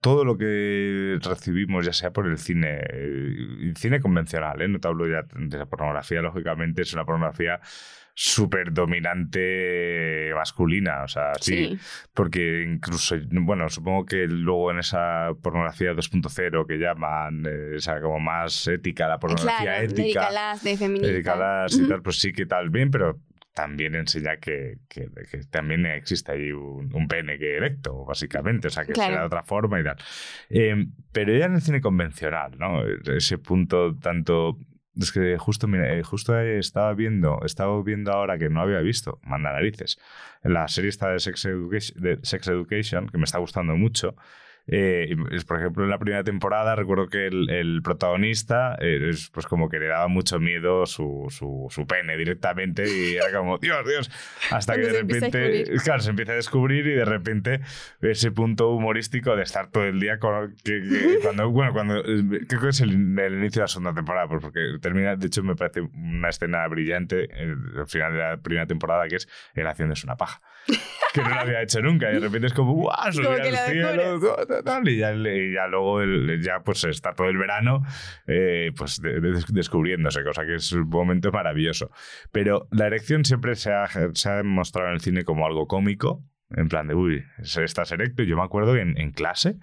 todo lo que recibimos, ya sea por el cine, eh, el cine convencional, ¿eh? no te hablo ya de la pornografía, lógicamente es una pornografía súper dominante masculina, o sea, sí, porque incluso, bueno, supongo que luego en esa pornografía 2.0 que llaman, eh, o sea, como más ética, la pornografía claro, ética. Erika Las, de feminista. Erika Las y tal, pues sí que tal bien, pero también enseña que, que- que también existe ahí un, un pene que erecto, básicamente, o sea, que Claro. será de otra forma y tal. Eh, pero ya en el cine convencional, ¿no? Ese punto tanto... Es que justo, mira, eh, justo estaba viendo, estaba viendo ahora que no había visto, manda narices, la serie esta de Sex Education, de Sex Education que me está gustando mucho, Eh, es, por ejemplo, en la primera temporada recuerdo que el, el protagonista eh, es pues como que le daba mucho miedo su, su, su pene directamente y era como, Dios, Dios, hasta que de repente, descubrir. claro, se empieza a descubrir y de repente ese punto humorístico de estar todo el día con... Que, que cuando, bueno, cuando... eh, Creo que es el, el inicio de la segunda temporada, pues porque termina, de hecho me parece una escena brillante eh, al final de la primera temporada que es él haciéndose una paja. Que no lo había hecho nunca y de repente es como ¡guau! Subir Como al cielo, tal, tal, y, ya, y ya luego el- ya pues está todo el verano eh, pues de- de- descubriéndose, cosa que es un momento maravilloso. Pero la erección siempre se ha, se ha mostrado en el cine como algo cómico, en plan de, uy, estás erecto. Y Yo me acuerdo que en, en clase,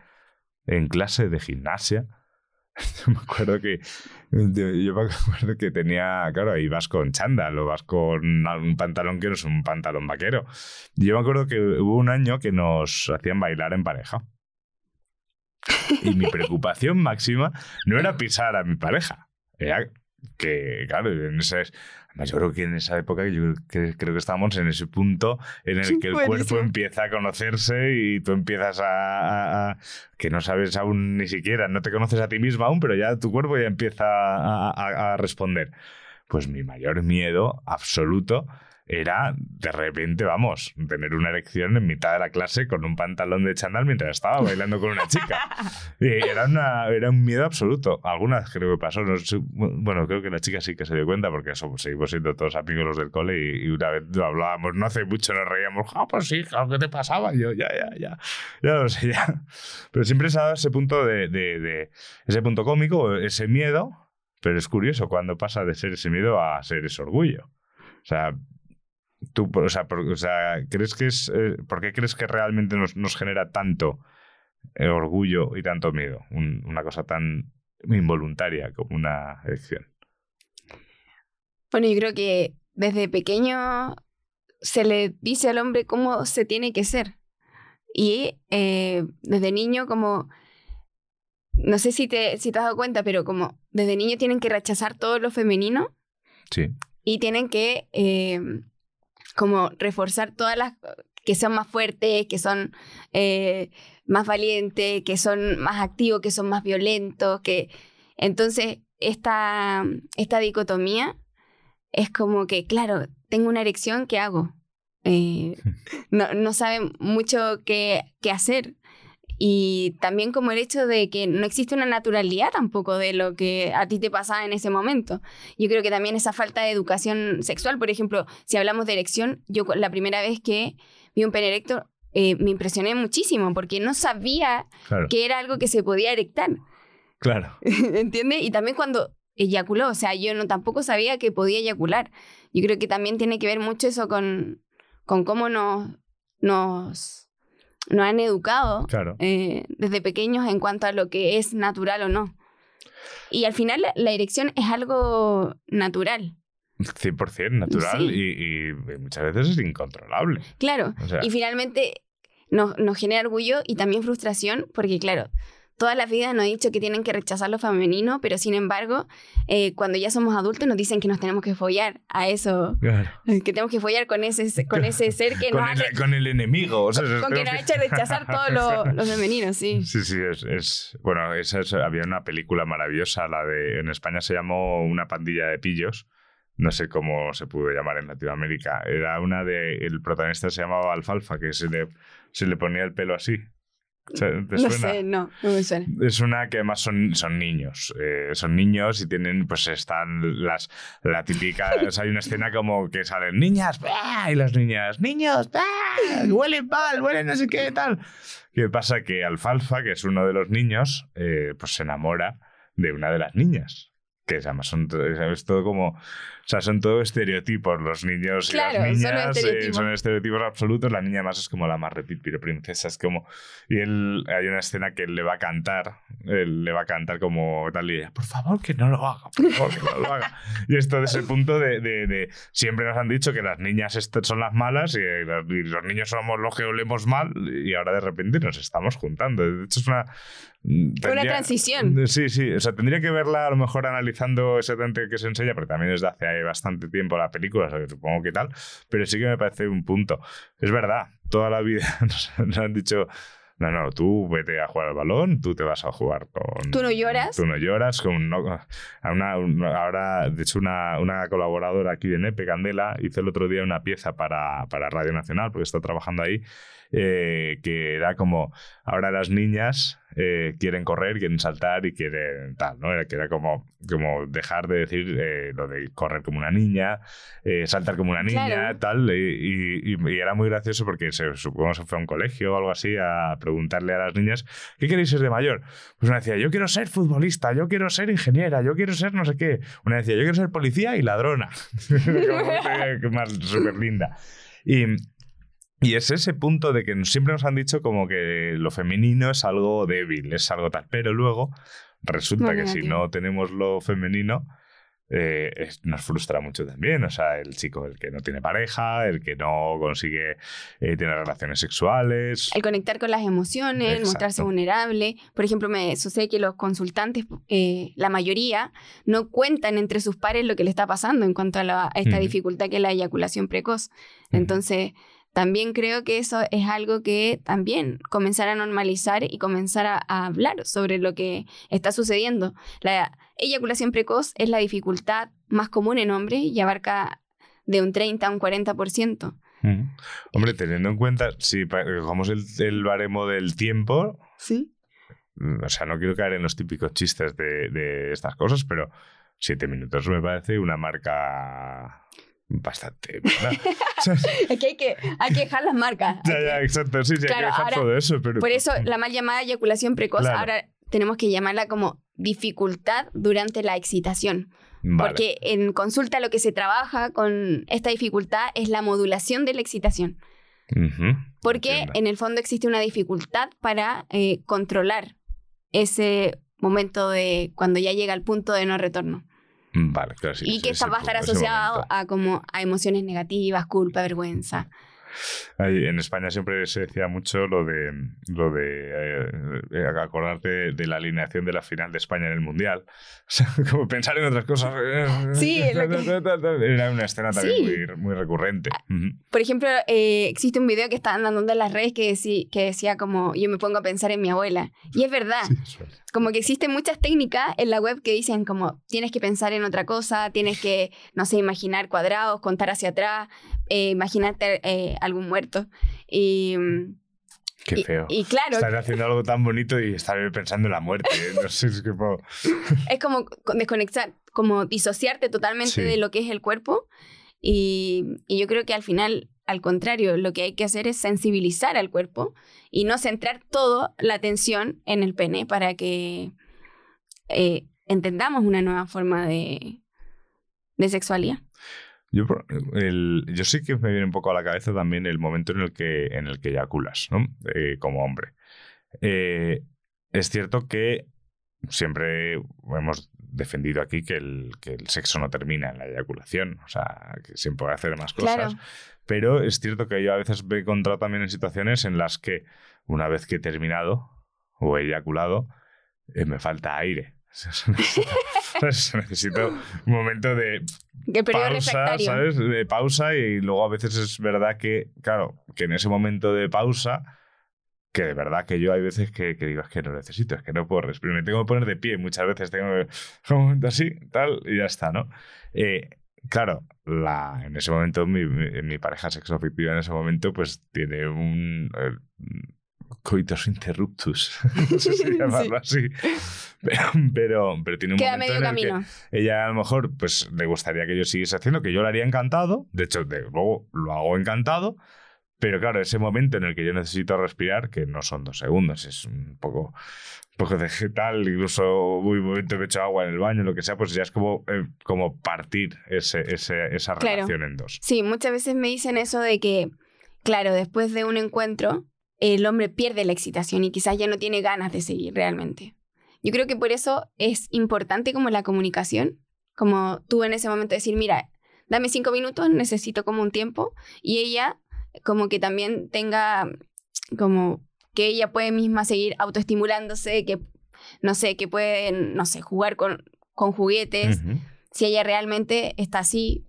en clase de gimnasia, yo me acuerdo que yo, me acuerdo que tenía, claro, ahí vas con chándal o vas con un pantalón que no es un pantalón vaquero. Yo me acuerdo que hubo un año que nos hacían bailar en pareja. Y mi preocupación máxima no era pisar a mi pareja, era que, claro, en ese, además yo creo que en esa época yo creo que, creo que estábamos en ese punto en el que el cuerpo Buenísimo. empieza a conocerse y tú empiezas a, a- a- que no sabes aún ni siquiera, no te conoces a ti mismo aún, pero ya tu cuerpo ya empieza a- a responder. Pues mi mayor miedo absoluto era de repente, vamos, tener una erección en mitad de la clase con un pantalón de chándal mientras estaba bailando con una chica. Y era, una, era un miedo absoluto. Algunas creo que pasó. no sé, bueno, creo que la chica sí que se dio cuenta porque somos, seguimos siendo todos amigos los del cole y, y una vez lo hablábamos, no hace mucho nos reíamos. Ah, pues sí, claro, ¿qué te pasaba? Y yo, ya, ya, ya. Ya lo sé, ya. Pero siempre se ha dado ese punto de, de- de- ese punto cómico, ese miedo. Pero es curioso cuando pasa de ser ese miedo a ser ese orgullo. O sea, tú, o sea, por- o sea, ¿crees que es, eh, ¿por qué crees que realmente nos, nos genera tanto eh, orgullo y tanto miedo? Un- una cosa tan involuntaria como una elección. Bueno, yo creo que desde pequeño se le dice al hombre cómo se tiene que ser. Y eh, desde niño como, no sé si te, si te has dado cuenta, pero como desde niño tienen que rechazar todo lo femenino Sí. y tienen que eh, como reforzar todas las que son más fuertes, que son eh, más valientes, que son más activos, que son más violentos, que entonces esta, esta dicotomía es como que, claro, tengo una erección, ¿qué hago? Eh, no, no saben mucho qué, qué hacer. Y también como el hecho de que no existe una naturalidad tampoco de lo que a ti te pasaba en ese momento. Yo creo que también esa falta de educación sexual, por ejemplo, si hablamos de erección, yo la primera vez que vi un pene erecto eh, me impresioné muchísimo porque no sabía Claro. que era algo que se podía erectar. Claro. ¿Entiendes? Y también cuando eyaculó, o sea, yo no tampoco sabía que podía eyacular. Yo creo que también tiene que ver mucho eso con, con cómo nos, nos, nos han educado Claro. eh, desde pequeños en cuanto a lo que es natural o no. Y al final la, erección es algo natural, 100% natural Sí. y, y muchas veces es incontrolable. claro. O sea, Y finalmente nos, nos genera orgullo y también frustración porque, claro, toda la vida nos han dicho que tienen que rechazar lo femenino, pero sin embargo, eh, cuando ya somos adultos nos dicen que nos tenemos que follar a eso, claro. que tenemos que follar con ese, con ese ser que con, nos, ha, el, con el enemigo. O sea, con que nos ha hecho rechazar todo lo, lo femenino, sí. Sí, sí, es, es- bueno, esa es- había una película maravillosa, la de en España se llamó Una pandilla de pillos. No sé cómo se pudo llamar en Latinoamérica. Era una de el protagonista se llamaba Alfalfa, que se le, se le ponía el pelo así. O sea, ¿Te No suena? sé, no, no me suena. Es una que además son, son niños. eh, son niños y tienen, pues están las. La típica. o sea, hay una escena como que salen niñas, ¡bah! y las niñas, niños, ¡bah! huelen mal, huelen no sé qué, tal. ¿Qué pasa? Que Alfalfa, que es uno de los niños, eh, pues se enamora de una de las niñas. Que además son es todo como. O sea, son todo estereotipos. Los niños y Claro, las solo niñas eh, estereotipos. son estereotipos absolutos. La niña más es como la más repipiro princesa. Es como. Y él, hay una escena que él le va a cantar, él le va a cantar como tal y ella, por favor que no lo haga, por favor que no lo haga. Y esto de ese punto de, de- de- siempre nos han dicho que las niñas son las malas y, las- y los niños somos los que olemos mal y ahora de repente nos estamos juntando. De hecho es una... Una transición. Sí, sí, o sea, tendría que verla a lo mejor analizando exactamente qué se enseña, porque también es de hace bastante tiempo la película, o sea, que supongo que tal, pero sí que me parece un punto. Es verdad, toda la vida nos, nos han dicho, No, no, tú vete a jugar al balón, tú te vas a jugar con... ¿Tú no lloras? Tú no lloras. Con, no- a una, una- ahora, de hecho, una, una colaboradora aquí de Nepe, Candela, hizo el otro día una pieza para, para Radio Nacional, porque está trabajando ahí, eh, que era como, ahora las niñas eh, quieren correr, quieren saltar y quieren tal, ¿no? Era, que era como, como dejar de decir eh, lo de correr como una niña, eh, saltar como una niña, Claro. tal, y, y- y- y era muy gracioso porque se, supongo que se fue a un colegio o algo así a preguntarle a las niñas, ¿qué queréis ser de mayor? Pues una decía, yo quiero ser futbolista, yo quiero ser ingeniera, yo quiero ser no sé qué. Una decía, yo quiero ser policía y ladrona. Como, que más súper linda. Y, y es ese punto de que siempre nos han dicho como que lo femenino es algo débil, es algo tal. Pero luego resulta que si no tenemos lo femenino, eh, es- nos frustra mucho también. O sea, el chico, el que no tiene pareja, el que no consigue eh, tener relaciones sexuales. El conectar con las emociones, el mostrarse Exacto. vulnerable. Por ejemplo, me sucede que los consultantes, eh, la mayoría, no cuentan entre sus pares lo que le está pasando en cuanto a, la- a esta dificultad que es la eyaculación precoz. Entonces, también creo que eso es algo que también comenzar a normalizar y comenzar a, a hablar sobre lo que está sucediendo. La eyaculación precoz es la dificultad más común en hombres y abarca de un 30 a un 40%. Ujú. Hombre, teniendo en cuenta, si cogemos el, el baremo del tiempo, Sí. mm, o sea, no quiero caer en los típicos chistes de, de estas cosas, pero siete minutos me parece una marca bastante. hay que, hay que dejar las marcas. ya, ya, exacto, sí, sí, Claro, hay que dejar ahora, todo eso. Pero, Por eso la mal llamada eyaculación precoz, Claro. ahora tenemos que llamarla como dificultad durante la excitación. Vale. Porque en consulta lo que se trabaja con esta dificultad es la modulación de la excitación. Porque entiendo. en el fondo existe una dificultad para eh, controlar ese momento de cuando ya llega al punto de no retorno. Vale, claro, sí, y que ese va a estar asociado a como a emociones negativas, culpa, vergüenza. En España siempre se decía mucho lo de lo de eh, eh, acordarte de, de la alineación de la final de España en el Mundial. O sea, como pensar en otras cosas. Sí, que- Era una escena también Sí. muy, muy recurrente. Ujú. Por ejemplo, eh, existe un video que está andando en las redes que, decí- que decía como yo me pongo a pensar en mi abuela. Y es verdad, Sí, eso es. como que existen muchas técnicas en la web que dicen como tienes que pensar en otra cosa, tienes que, no sé, imaginar cuadrados, contar hacia atrás, eh, imaginarte eh, algún muerto. Y, mm, Qué y- feo. y claro, Estar haciendo algo tan bonito y estar pensando en la muerte. ¿eh? No sé, es que puedo- es como co- desconectar, como disociarte totalmente Sí. de lo que es el cuerpo. Y, y yo creo que al final, al contrario, lo que hay que hacer es sensibilizar al cuerpo y no centrar toda la atención en el pene para que eh, entendamos una nueva forma de, de sexualidad. Yo, el- yo sí que me viene un poco a la cabeza también el momento en el que, en el que eyaculas, ¿no? Eh, como hombre. Eh, es cierto que siempre hemos defendido aquí que el, que el sexo no termina en la eyaculación, o sea, que siempre puede hacer más cosas. Claro. Pero es cierto que yo a veces me he encontrado también en situaciones en las que una vez que he terminado o he eyaculado, eh, me falta aire. ¿Sabes? Necesito un momento de pausa. ¿sabes? De pausa y luego a veces es verdad que, claro, que en ese momento de pausa, que de verdad que yo hay veces que, que digo, es que no necesito, es que no puedo respirar, me tengo que poner de pie muchas veces, tengo que, un momento así, tal, y ya está, ¿no? Eh, claro, la, en ese momento mi, mi, mi pareja sexoafectiva en ese momento pues tiene un... eh, coitus interruptus, no sé si llamarlo así, pero, pero, pero tiene un Queda momento medio en el que camino. ella a lo mejor pues le gustaría que yo siguiese haciendo, que yo lo haría encantado, de hecho de- luego lo hago encantado, pero claro, ese momento en el que yo necesito respirar, que no son dos segundos, es un poco, un poco de tal, incluso un momento que he hecho agua en el baño, lo que sea, pues ya es como, eh, como partir ese, ese- esa Claro. relación en dos. Sí, muchas veces me dicen eso de que, claro, después de un encuentro, el hombre pierde la excitación y quizás ya no tiene ganas de seguir realmente. Yo creo que por eso es importante como la comunicación, como tú en ese momento decir, mira, dame cinco minutos, necesito como un tiempo, y ella como que también tenga como que ella puede misma seguir autoestimulándose, que no sé, que puede, no sé, jugar con, con juguetes, si ella realmente está así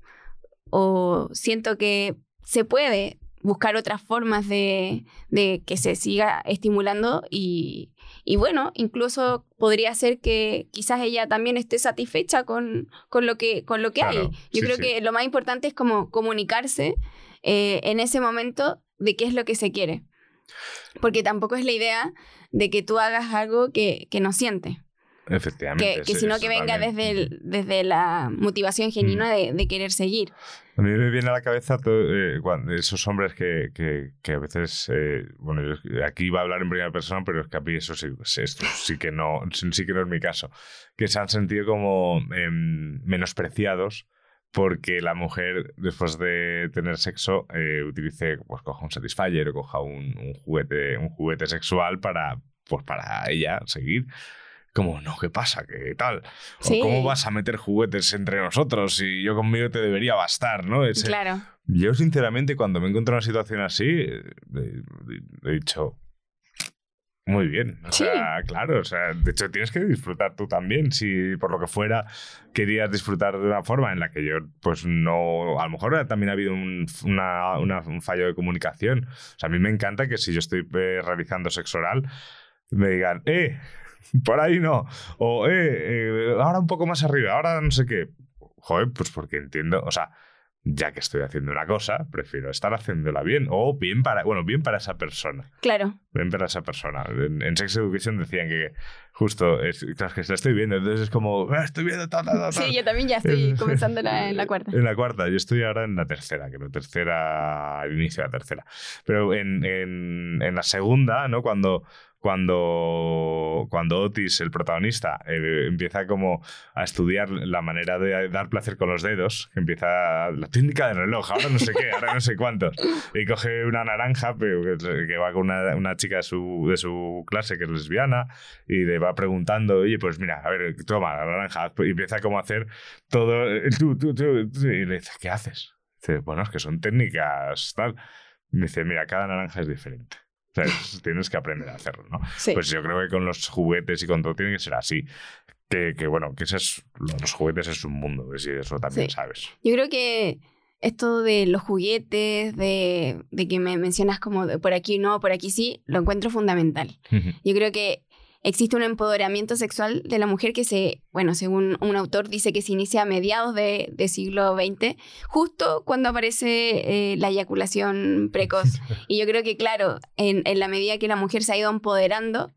o siento que se puede buscar otras formas de, de que se siga estimulando y, y bueno, incluso podría ser que quizás ella también esté satisfecha con, con lo que, con lo que Claro, hay. Yo sí, creo sí. que lo más importante es como comunicarse eh, en ese momento de qué es lo que se quiere. Porque tampoco es la idea de que tú hagas algo que, que no sientes. Efectivamente. Que, que sí, sino que venga también. desde, el- desde la motivación genuina Mm. de, de querer seguir. A mí me viene a la cabeza to- eh, cuando- esos hombres que, que, que a veces, eh, bueno, aquí iba a hablar en primera persona, pero es que a mí eso sí, esto sí que no, sí que no es mi caso, que se han sentido como em, menospreciados porque la mujer, después de tener sexo, eh, utilice, pues coja un satisfier o coja un, un juguete, un juguete sexual para, pues para ella seguir. Como, no, ¿qué pasa? ¿Qué tal? O, Sí. ¿Cómo vas a meter juguetes entre nosotros si yo conmigo te debería bastar, ¿no? Ese- Claro. Yo, sinceramente, cuando me encuentro en una situación así, eh, he, dicho, muy bien. O Sí. sea, claro, o sea, de hecho tienes que disfrutar tú también. Si por lo que fuera querías disfrutar de una forma en la que yo, pues no, a lo mejor también ha habido un, una- una- un fallo de comunicación. O sea, a mí me encanta que si yo estoy eh, realizando sexo oral, me digan, eh, por ahí no. O, eh, eh, ahora un poco más arriba, ahora no sé qué. Joder, pues porque entiendo, o sea, ya que estoy haciendo una cosa, prefiero estar haciéndola bien. O bien para, bueno, bien para esa persona. Claro. Bien para esa persona. En, en Sex Education decían que justo, es, claro, que la estoy viendo, entonces es como, "Ah, estoy viendo tal, tal, tal, tal". Sí, yo también ya estoy comenzando la- en la cuarta. En la cuarta, yo estoy ahora en la tercera, que la tercera, al inicio de la tercera. Pero en, en, en la segunda, ¿no? Cuando, cuando, cuando Otis, el protagonista, eh, empieza como a estudiar la manera de dar placer con los dedos, que empieza la técnica del reloj, ahora no sé qué, ahora no sé cuántos, y coge una naranja que, va con una, una chica de su, de su clase que es lesbiana y le va preguntando, oye, pues mira, a ver, toma la naranja, y empieza como a hacer todo el tú, tú, tú, y le dice, ¿qué haces? Dice, bueno, es que son técnicas tal. Me dice, mira, cada naranja es diferente. O sea, es- tienes que aprender a hacerlo, ¿no? Sí. Pues yo creo que con los juguetes y con todo tiene que ser así. Que, que, bueno, que ese es, los juguetes es un mundo, y eso también Sí. sabes. Yo creo que esto de los juguetes, de, de que me mencionas como de por aquí no, por aquí sí, lo encuentro fundamental. Yo creo que existe un empoderamiento sexual de la mujer que se, bueno, según un autor dice que se inicia a mediados de, de siglo XX, justo cuando aparece eh, la eyaculación precoz. y yo creo que, claro, en, en la medida que la mujer se ha ido empoderando,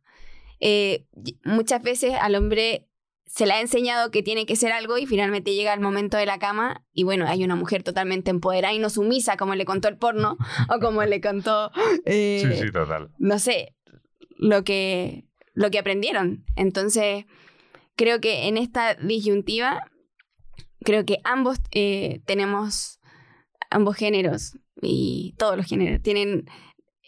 eh, muchas veces al hombre se le ha enseñado que tiene que ser algo y finalmente llega el momento de la cama y bueno, hay una mujer totalmente empoderada y no sumisa como le contó el porno o como le contó, eh, Sí, sí, total. no sé, lo que, lo que aprendieron. Entonces, creo que en esta disyuntiva, creo que ambos eh, tenemos, ambos géneros y todos los géneros tienen,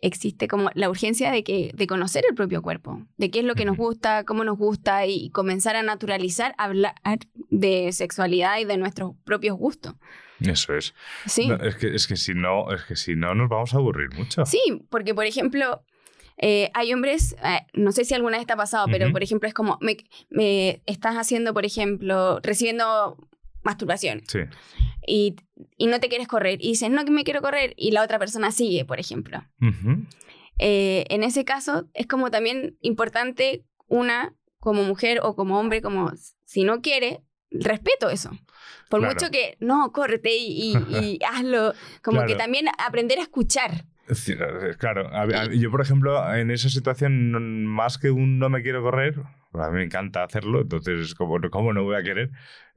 existe como la urgencia de, que, de conocer el propio cuerpo, de qué es lo que nos gusta, cómo nos gusta y comenzar a naturalizar hablar de sexualidad y de nuestros propios gustos. Eso es. Sí. No, es, que, es que si no, es que si no nos vamos a aburrir mucho. Sí, porque por ejemplo, eh, hay hombres, eh, no sé si alguna vez te ha pasado, pero Ujú. por ejemplo es como, me, me estás haciendo, por ejemplo, recibiendo masturbación Sí. y, y no te quieres correr y dices, no que me quiero correr y la otra persona sigue, por ejemplo. Ujú. Eh, en ese caso es como también importante una como mujer o como hombre, como si no quiere, respeto eso. Por Claro. mucho que no, córrete y, y- y hazlo, como que Claro. también aprender a escuchar. Sí, eh, Claro, a- a- yo por ejemplo, en esa situación, no- más que un no me quiero correr, a mí me encanta hacerlo, entonces, como, ¿cómo no voy a querer?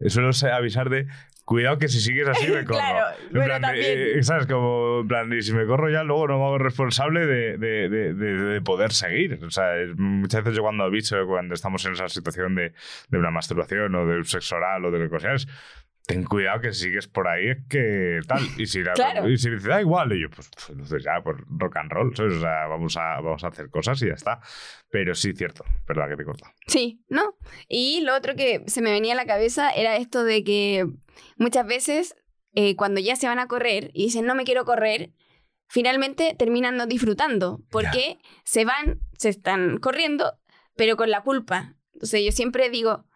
Suelo sa- avisar de, cuidado que si sigues así me corro. Claro, En bueno, plan también. eh, ¿Sabes? Como, en plan, y si me corro ya, luego no me hago responsable de, de- de- de- de poder seguir. O sea, es- muchas veces yo cuando aviso, cuando estamos en esa situación de, de una masturbación o de un sexo oral o de lo que sea, es, ten cuidado que si sigues por ahí es que tal. Y si, la- Claro. y si dices, da igual, y yo, pues, pues, entonces ya, pues rock and roll, ¿sabes? O sea, vamos a, vamos a hacer cosas y ya está. Pero sí, cierto, verdad que te corta. Sí, ¿no? Y lo otro que se me venía a la cabeza era esto de que muchas veces eh, cuando ya se van a correr y dicen no me quiero correr, finalmente terminan no disfrutando porque se van, se están corriendo, pero con la culpa. Entonces yo siempre digo,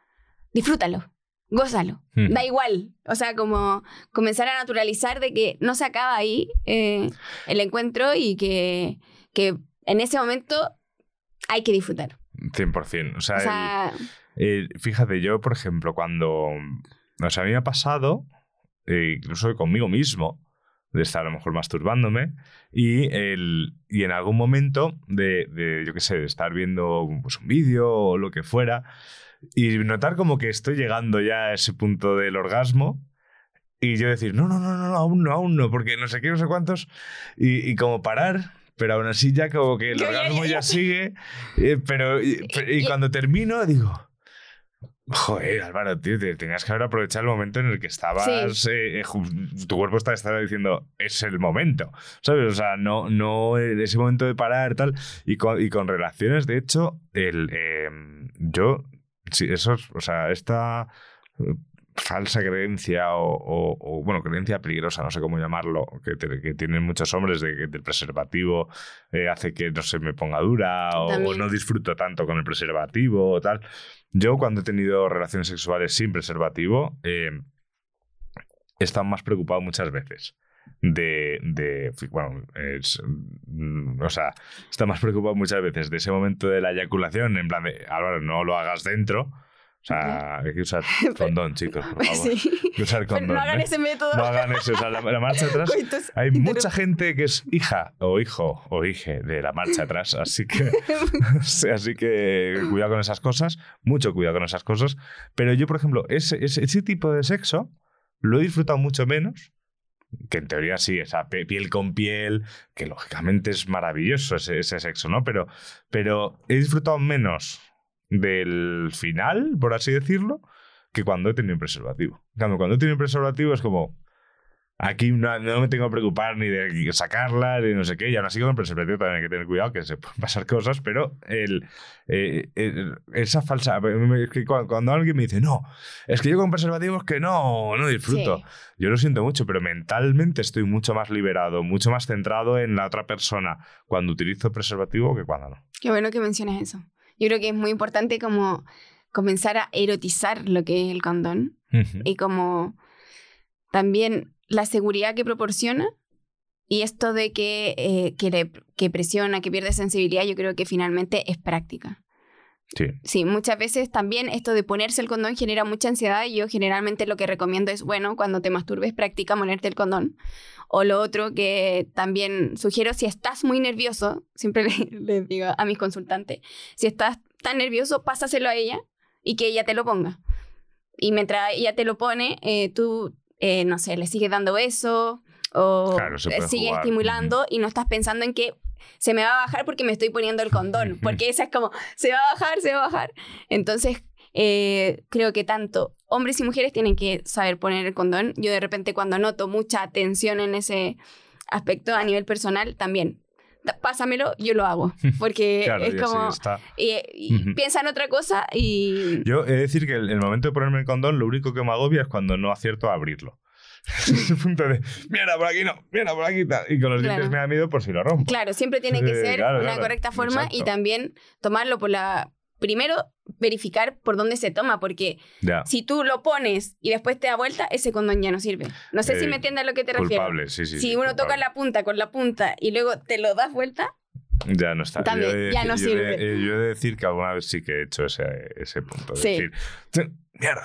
disfrútalo. Gózalo. Ujú. Da igual. O sea, como comenzar a naturalizar de que no se acaba ahí eh, el encuentro y que, que en ese momento hay que disfrutar. 100%. O sea, O el- sea, fíjate, yo, por ejemplo, cuando. O sea, a mí me ha pasado, eh, incluso conmigo mismo, de estar a lo mejor masturbándome y, el, y en algún momento de, de, yo qué sé, de estar viendo pues, un vídeo o lo que fuera y notar como que estoy llegando ya a ese punto del orgasmo y yo decir, no, no, no, no, no, aún no, aún no, porque no sé qué, no sé cuántos, y, y como parar. Pero aún así ya como que el Yo orgasmo ya- ya sigue, eh, pero y, y y- cuando termino digo, Joder, Álvaro, tío, te tenías que haber aprovechado el momento en el que estabas. eh, eh, ju- tu cuerpo está, estaba diciendo, es el momento. ¿Sabes? O sea, no, no ese momento de parar, tal. Y con, y con relaciones, de hecho, el, eh, yo. Sí, eso es. O sea, esta eh, falsa creencia o, o- o, bueno, creencia peligrosa, no sé cómo llamarlo, que, te- que tienen muchos hombres de que el preservativo eh, hace que no se me ponga dura o, no disfruto tanto con el preservativo o tal. Yo cuando he tenido relaciones sexuales sin preservativo, eh, he estado más preocupado muchas veces. De, de bueno, es, mm, o sea, estado más preocupado muchas veces de ese momento de la eyaculación, en plan de, Álvaro, no lo hagas dentro. O sea, hay que usar condón, chicos, por favor. sí. Hay que usar Pero condón. no hagan ¿eh? ese método. No hagan eso. O sea, la, la marcha atrás Coitos hay mucha gente que es hija o hijo o hije de la marcha atrás, así que, sí, así que cuidado con esas cosas, mucho cuidado con esas cosas. Pero yo, por ejemplo, ese, ese, ese tipo de sexo lo he disfrutado mucho menos, que en teoría sí, esa piel con piel, que lógicamente es maravilloso ese, ese sexo, ¿no? Pero, pero he disfrutado menos del final, por así decirlo, que cuando he tenido preservativo. Cambio, cuando he tenido preservativo es como, Aquí no, no me tengo que preocupar ni de sacarla ni no sé qué. Y aún así con el preservativo también hay que tener cuidado que se pueden pasar cosas, pero el, eh, el- esa falsa... es que cuando, cuando alguien me dice, no, es que yo con preservativos que no, no disfruto. Sí. Yo lo siento mucho, pero mentalmente estoy mucho más liberado, mucho más centrado en la otra persona cuando utilizo preservativo que cuando no. Qué bueno que mencionas eso. Yo creo que es muy importante como comenzar a erotizar lo que es el condón y como también la seguridad que proporciona y esto de que, eh, que, le- que presiona, que pierde sensibilidad, yo creo que finalmente es práctica. Sí. Sí, muchas veces también esto de ponerse el condón genera mucha ansiedad y yo generalmente lo que recomiendo es, bueno, cuando te masturbes practica ponerte el condón. O lo otro que también sugiero, si estás muy nervioso, siempre le- les digo a mis consultantes, si estás tan nervioso, pásaselo a ella y que ella te lo ponga. Y mientras ella te lo pone, eh, tú, eh, no sé, le sigues dando eso o Claro, eh, sigues estimulando y no estás pensando en que se me va a bajar porque me estoy poniendo el condón, porque esa es como, se va a bajar, se va a bajar. Entonces, eh, creo que tanto hombres y mujeres tienen que saber poner el condón. Yo de repente cuando noto mucha tensión en ese aspecto a nivel personal, también. Pásamelo, yo lo hago. Porque Claro, es y como... Y, y piensa en otra cosa y... Yo he de decir que el, el momento de ponerme el condón, lo único que me agobia es cuando no acierto a abrirlo. Ese punto de, mierda, por aquí no, mierda, por aquí tal. Y con los Claro. dientes me da miedo por si lo rompo. Claro, siempre tiene que ser claro, una correcta forma y exacto. también tomarlo por la... Primero, verificar por dónde se toma, porque si tú lo pones y después te da vuelta, ese condón ya no sirve. No sé si Eh, me entiendes a lo que te refiero. Culpable, sí, sí. si sí, uno toca la punta con la punta y luego te lo das vuelta, Ya no está. También, Yo he de ya no yo de- sirve. eh, yo he de decir que alguna vez sí que he hecho ese, ese punto. De decir, "T- mierda.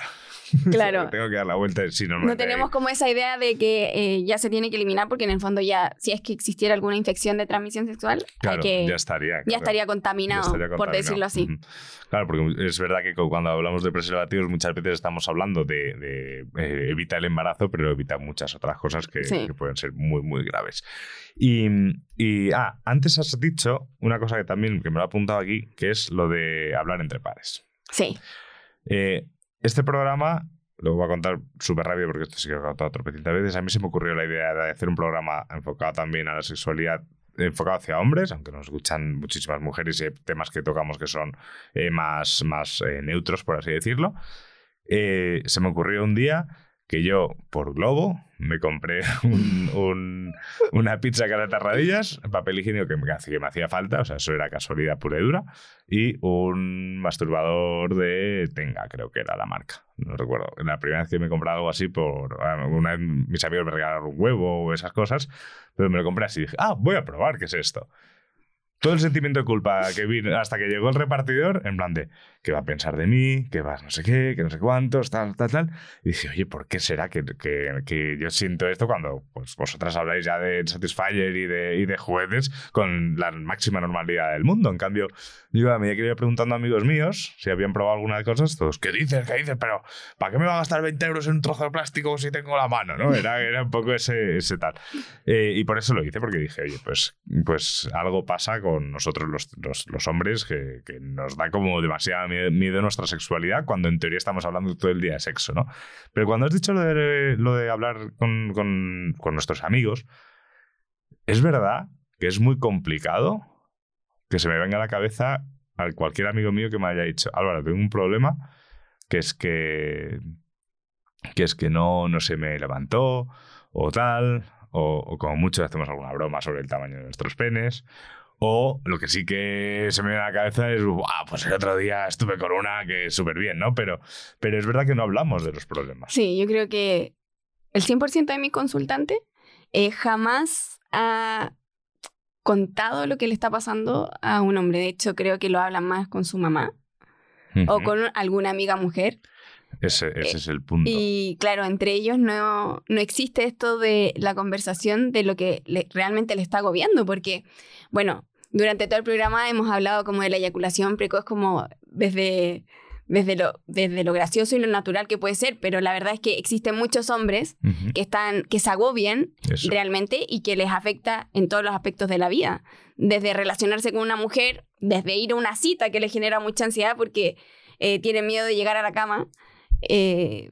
Claro. Tengo que dar la vuelta. Si no, no tenemos como esa idea de que eh, ya se tiene que eliminar porque en el fondo ya, si es que existiera alguna infección de transmisión sexual, Claro, hay que, ya estaría. ya estaría Ya contaminado, por decirlo así. Claro, porque es verdad que cu- cuando hablamos de preservativos muchas veces estamos hablando de, de, eh, evita el embarazo, pero evita muchas otras cosas que, Sí. que pueden ser muy, muy graves. Y, y, ah, antes has dicho una cosa que también que me lo he apuntado aquí, que es lo de hablar entre pares. Sí, Eh, este programa, lo voy a contar súper rápido porque esto sí que lo he contado tropecientas veces. A mí se me ocurrió la idea de hacer un programa enfocado también a la sexualidad, enfocado hacia hombres, aunque nos escuchan muchísimas mujeres y hay temas que tocamos que son eh, más, más eh, neutros, por así decirlo. Eh, se me ocurrió un día que yo, por globo, me compré un- un- una pizza cara de tarradillas, papel higiénico que me, que me hacía falta, o sea, eso era casualidad pura y dura, y un masturbador de Tenga, creo que era la marca. No recuerdo. La primera vez que me he comprado algo así, por una vez mis amigos me regalaron un huevo o esas cosas, pero me lo compré así y dije, ah, voy a probar qué es esto. Todo el sentimiento de culpa que vi hasta que llegó el repartidor, en plan de, ¿qué va a pensar de mí? ¿Qué va no sé qué? ¿Qué no sé cuántos? Tal, tal, tal. Y dije, oye, ¿por qué será que, que- que yo siento esto cuando pues, vosotras habláis ya de Satisfyer y de, y de juguetes con la máxima normalidad del mundo? En cambio, yo a medida que iba preguntando a amigos míos si habían probado alguna de cosas, todos, ¿qué dices? ¿Qué dices? Pero, ¿para qué me va a gastar 20 euros en un trozo de plástico si tengo la mano? ¿no? Era, era un poco ese, ese tal. Eh, y por eso lo hice, porque dije, oye, pues, pues algo pasa con nosotros los, los- hombres que, nos da como demasiada mie- miedo nuestra sexualidad cuando en teoría estamos hablando todo el día de sexo, ¿no? Pero cuando has dicho lo de, lo de hablar con, con- con nuestros amigos, es verdad que es muy complicado que se me venga a la cabeza a cualquier amigo mío que me haya dicho, Álvaro, tengo un problema, que es que, que es que no, no se me levantó, o tal, o, o como mucho hacemos alguna broma sobre el tamaño de nuestros penes, o lo que sí que se me viene a la cabeza es, "Buah, pues el otro día estuve con una que súper bien, ¿no? Pero, pero es verdad que no hablamos de los problemas. Sí, yo creo que el 100% de mi consultante eh, jamás ha contado lo que le está pasando a un hombre. De hecho, creo que lo hablan más con su mamá o con alguna amiga mujer. Ese, ese es el punto. Y claro, entre ellos no, no existe esto de la conversación de lo que le- realmente le está agobiando, porque, bueno, durante todo el programa hemos hablado como de la eyaculación precoz como desde, desde, lo, desde lo gracioso y lo natural que puede ser, pero la verdad es que existen muchos hombres que, están, que se agobian Eso. realmente y que les afecta en todos los aspectos de la vida. Desde relacionarse con una mujer, desde ir a una cita que les genera mucha ansiedad porque eh, tienen miedo de llegar a la cama, eh,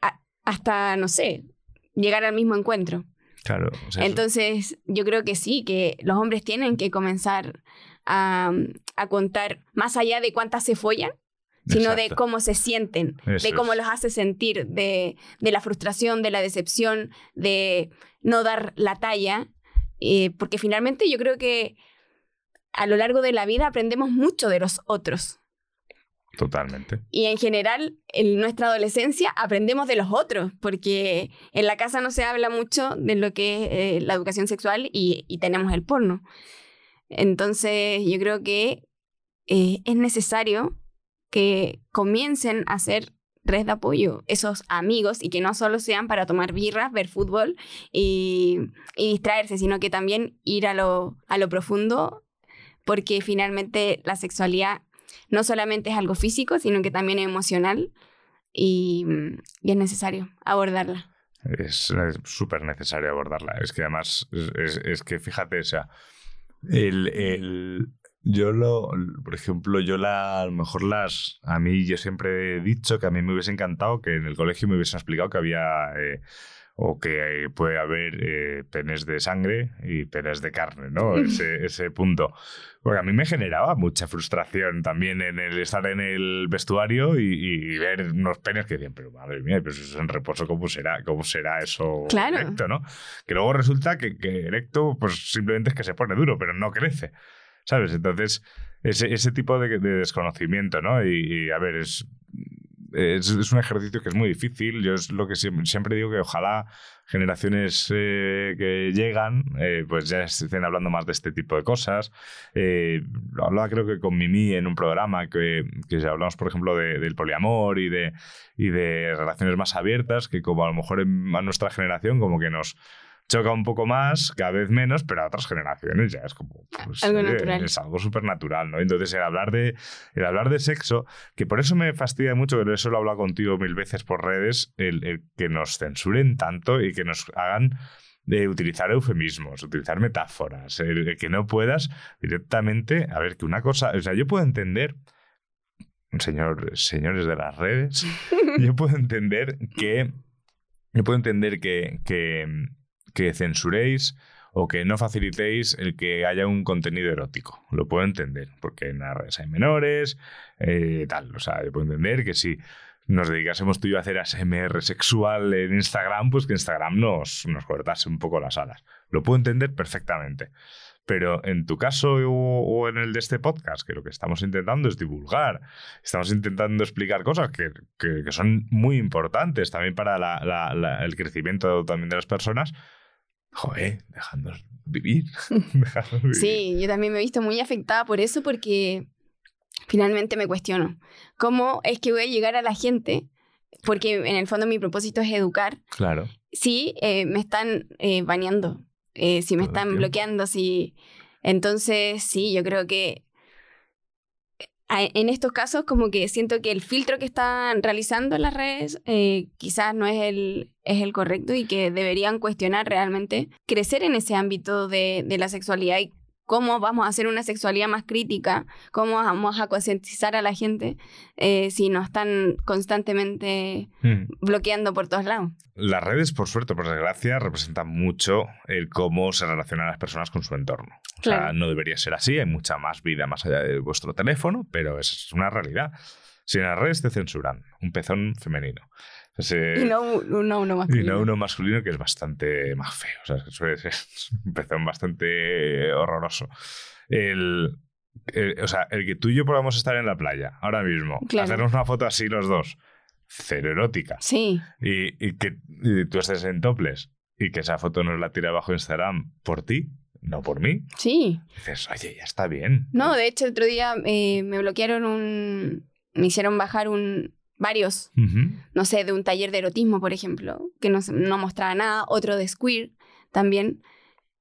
a- hasta, no sé, llegar al mismo encuentro. Claro. o sea, eso- Entonces, yo creo que sí, que los hombres tienen que comenzar a, a contar más allá de cuántas se follan, sino de cómo se sienten, Eso de cómo es. los hace sentir, de, de la frustración, de la decepción, de no dar la talla, eh, porque finalmente yo creo que a lo largo de la vida aprendemos mucho de los otros. Totalmente. Y en general, en nuestra adolescencia aprendemos de los otros, porque en la casa no se habla mucho de lo que es eh, la educación sexual y, tenemos el porno. Entonces, yo creo que eh, es necesario que comiencen a hacer red de apoyo, esos amigos, y que no solo sean para tomar birras, ver fútbol y, y distraerse, sino que también ir a lo, a lo profundo, porque finalmente la sexualidad no solamente es algo físico, sino que también es emocional y, y es necesario abordarla. Es súper necesario abordarla. Es que además, es, es- que fíjate, o sea, el, el- yo lo, por ejemplo, yo la, mejor las, a mí yo siempre he dicho que a mí me hubiese encantado que en el colegio me hubiesen explicado que había, eh, o que eh, puede haber eh, penes de sangre y penes de carne, ¿no? Ese, ese punto. Porque a mí me generaba mucha frustración también en el estar en el vestuario y, y ver unos penes que decían, pero madre mía, pero si eso es en reposo, ¿cómo será, cómo será eso Claro. erecto, no? Que luego resulta que, que erecto, pues simplemente es que se pone duro, pero no crece. ¿Sabes? Entonces, ese, ese tipo de, de desconocimiento, ¿no? Y, y, a ver, es, es, un ejercicio que es muy difícil. Yo es lo que siempre, siempre digo que ojalá generaciones eh, que llegan, eh, pues ya estén hablando más de este tipo de cosas. Eh, hablaba creo que con Mimi en un programa que, que hablamos, por ejemplo, de- del poliamor y de, y de relaciones más abiertas, que como a lo mejor a nuestra generación como que nos choca un poco más, cada vez menos, pero a otras generaciones ya es como pues, Algo eh, natural. es algo súper natural, ¿no? Entonces el hablar de el hablar de sexo, que por eso me fastidia mucho, que eso lo he hablado contigo mil veces por redes, el, el que nos censuren tanto y que nos hagan de utilizar eufemismos, utilizar metáforas, el, el que no puedas directamente, a ver, que una cosa, o sea, yo puedo entender, señor, señores de las redes, yo puedo entender que, yo puedo entender que, que, que censuréis o que no facilitéis el que haya un contenido erótico. Lo puedo entender, porque en las redes hay menores, eh, tal, o sea, yo puedo entender que sí. nos dedicásemos tú y yo a hacer ASMR sexual en Instagram, pues que Instagram nos, nos cortase un poco las alas. Lo puedo entender perfectamente. Pero en tu caso o, en el de este podcast, que lo que estamos intentando es divulgar, estamos intentando explicar cosas que, que- son muy importantes también para la- el crecimiento también de las personas, joder, dejadnos vivir. dejadnos vivir. Sí, yo también me he visto muy afectada por eso porque finalmente me cuestiono cómo es que voy a llegar a la gente, porque en el fondo mi propósito es educar, Claro. si eh, me están eh, baneando, eh, si me Todo están bloqueando, si... Entonces, sí, yo creo que en estos casos como que siento que el filtro que están realizando las redes eh, quizás no es el, es el correcto y que deberían cuestionar realmente, crecer en ese ámbito de, de la sexualidad y cómo vamos a hacer una sexualidad más crítica, cómo vamos a concientizar a la gente eh, si nos están constantemente Mm. bloqueando por todos lados. Las redes, por suerte por desgracia, representan mucho el cómo se relacionan las personas con su entorno. O sea, Claro. no debería ser así, hay mucha más vida más allá de vuestro teléfono, pero es una realidad. Si en las redes te censuran un pezón femenino, ese- Y no uno, uno más. y no uno masculino que es bastante más feo. O sea, suele ser un pezón bastante horroroso. El, el- o sea, el que tú y yo podamos estar en la playa ahora mismo, Claro. hacernos una foto así los dos, cero erótica, Sí, y, y que y tú estés en toples y que esa foto nos la tire abajo Instagram por ti, no por mí, sí. dices, oye, ya está bien. No, de hecho, el otro día eh, me bloquearon un. Me hicieron bajar un. Varios, no sé, de un taller de erotismo, por ejemplo, que no, no mostraba nada, otro de Square también,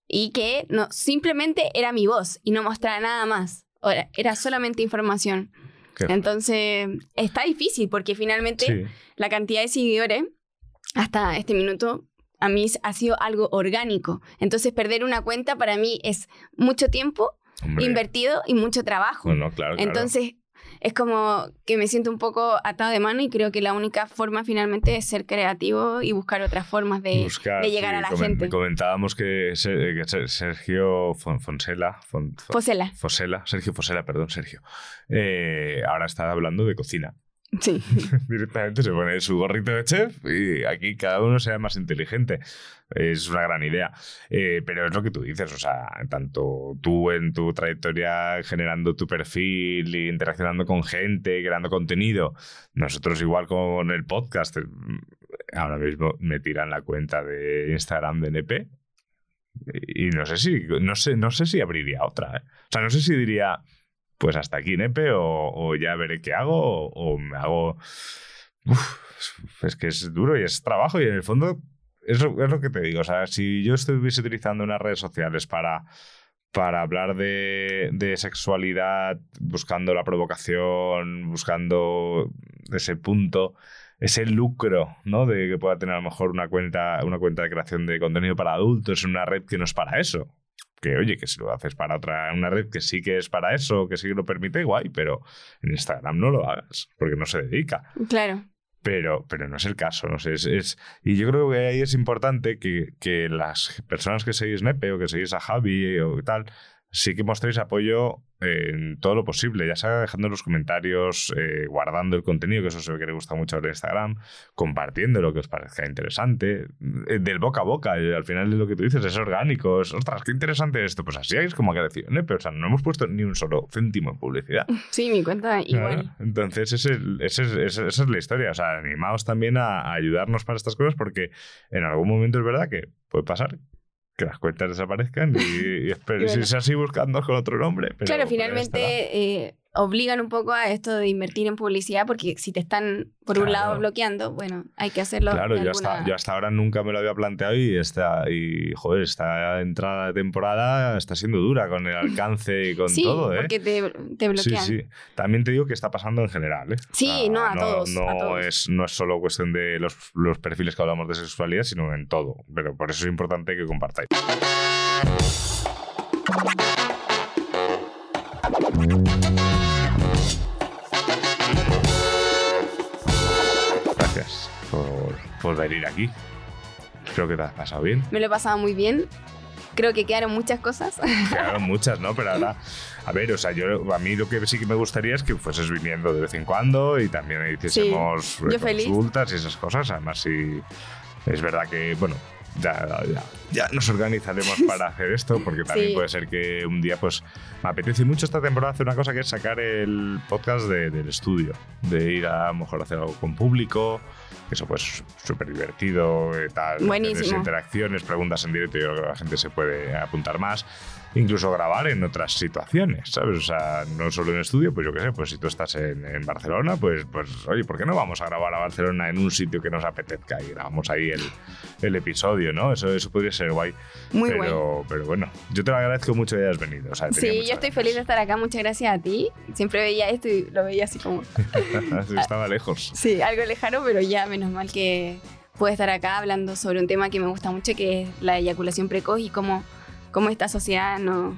y que no, simplemente era mi voz y no mostraba nada más. Era, era solamente información. Qué Entonces, está difícil porque finalmente Sí. la cantidad de seguidores hasta este minuto a mí ha sido algo orgánico. Entonces, perder una cuenta para mí es mucho tiempo Hombre, invertido y mucho trabajo. bueno, claro, claro. Entonces, es como que me siento un poco atado de mano y creo que la única forma finalmente es ser creativo y buscar otras formas de, Buscar, de llegar sí, a la comen- gente. Comentábamos que, Ser- Sergio Fon- Fonsela, Fon- Fon- Fosela. Fosela, Sergio Fosela, perdón, Sergio, eh, ahora está hablando de cocina. Sí. Directamente se pone su gorrito de chef y aquí cada uno sea más inteligente. Es una gran idea. Eh, pero es lo que tú dices, o sea, tanto tú en tu trayectoria generando tu perfil, interaccionando con gente, creando contenido, nosotros igual con el podcast, eh, ahora mismo me tiran la cuenta de Instagram de NP y no sé si, no sé, no sé si abriría otra. ¿eh? O sea, no sé si diría, pues hasta aquí Nepe o, ya veré qué hago o, me hago... Es que es duro y es trabajo y en el fondo es lo, es lo que te digo. O sea, si yo estuviese utilizando unas redes sociales para, para hablar de, de sexualidad, buscando la provocación, buscando ese punto, ese lucro, ¿no? De que pueda tener a lo mejor una cuenta, una cuenta de creación de contenido para adultos en una red que no es para eso. Que oye, que si lo haces para otra, una red que sí que es para eso, que sí que lo permite, guay, pero en Instagram no lo hagas, porque no se dedica. Claro. Pero, pero no es el caso, no sé. Es, es- y yo creo que ahí es importante que, que las personas que seguís Nepe o que seguís a Javi o tal, sí que mostréis apoyo en todo lo posible, ya sea dejando en los comentarios, eh, guardando el contenido, que eso se ve que le gusta mucho en Instagram, compartiendo lo que os parezca interesante, eh, del boca a boca, al final es lo que tú dices, es orgánico, es, ostras, qué interesante esto, pues así es como que decir, Nepe, o sea, no hemos puesto ni un solo céntimo en publicidad. Sí, mi cuenta igual. Entonces, ese, ese es- ese- esa es la historia. O sea, animaos también a, a ayudarnos para estas cosas porque en algún momento es verdad que puede pasar que las cuentas desaparezcan y, y Y bueno. si es así buscando con otro nombre. pero- claro, finalmente eh, obligan un poco a esto de invertir en publicidad porque si te están, por un lado, bloqueando, bueno, hay que hacerlo. Claro, yo alguna- hasta, yo hasta ahora nunca me lo había planteado y esta, y joder, esta entrada de temporada está siendo dura con el alcance y con sí, todo, ¿eh? porque te, te Sí, bloquean. sí. También te digo que está pasando en general, ¿eh? Sí, no, a todos, No, a todos. Es, no es solo cuestión de los, los perfiles que hablamos de sexualidad, sino en todo. Pero por eso es importante que compartáis. Por, venir aquí. Espero que te has pasado bien. Me lo he pasado muy bien. creo que quedaron muchas cosas. Quedaron muchas, ¿no? Pero ahora, a ver, o sea, yo a mí lo que sí que me gustaría es que fueses viniendo de vez en cuando y también hiciésemos Sí, consultas y esas cosas. Además, sí, es verdad que, bueno, ya, ya, ya nos organizaremos para hacer esto, porque también Sí. puede ser que un día, pues, me apetece mucho esta temporada hacer una cosa que es sacar el podcast de- del estudio, de ir a, a lo mejor hacer algo con público, que eso pues súper divertido, y tal, Buenísimo. interacciones, preguntas en directo, yo creo que la gente se puede apuntar más. Incluso grabar en otras situaciones, ¿sabes? O sea, no solo en estudio, pues yo qué sé, pues si tú estás en, en Barcelona, pues, pues oye, ¿por qué no vamos a grabar a Barcelona en un sitio que nos apetezca y grabamos ahí el, el episodio, ¿no? Eso, eso podría ser guay. Muy pero, Pero bueno, yo te lo agradezco mucho que hayas venido. O sea, Sí, yo estoy feliz de estar acá. Muchas gracias a ti. Siempre veía esto y lo veía así como, Estaba lejos. sí, algo lejano, pero ya menos mal que puedo estar acá hablando sobre un tema que me gusta mucho, que es la eyaculación precoz y cómo, cómo esta sociedad nos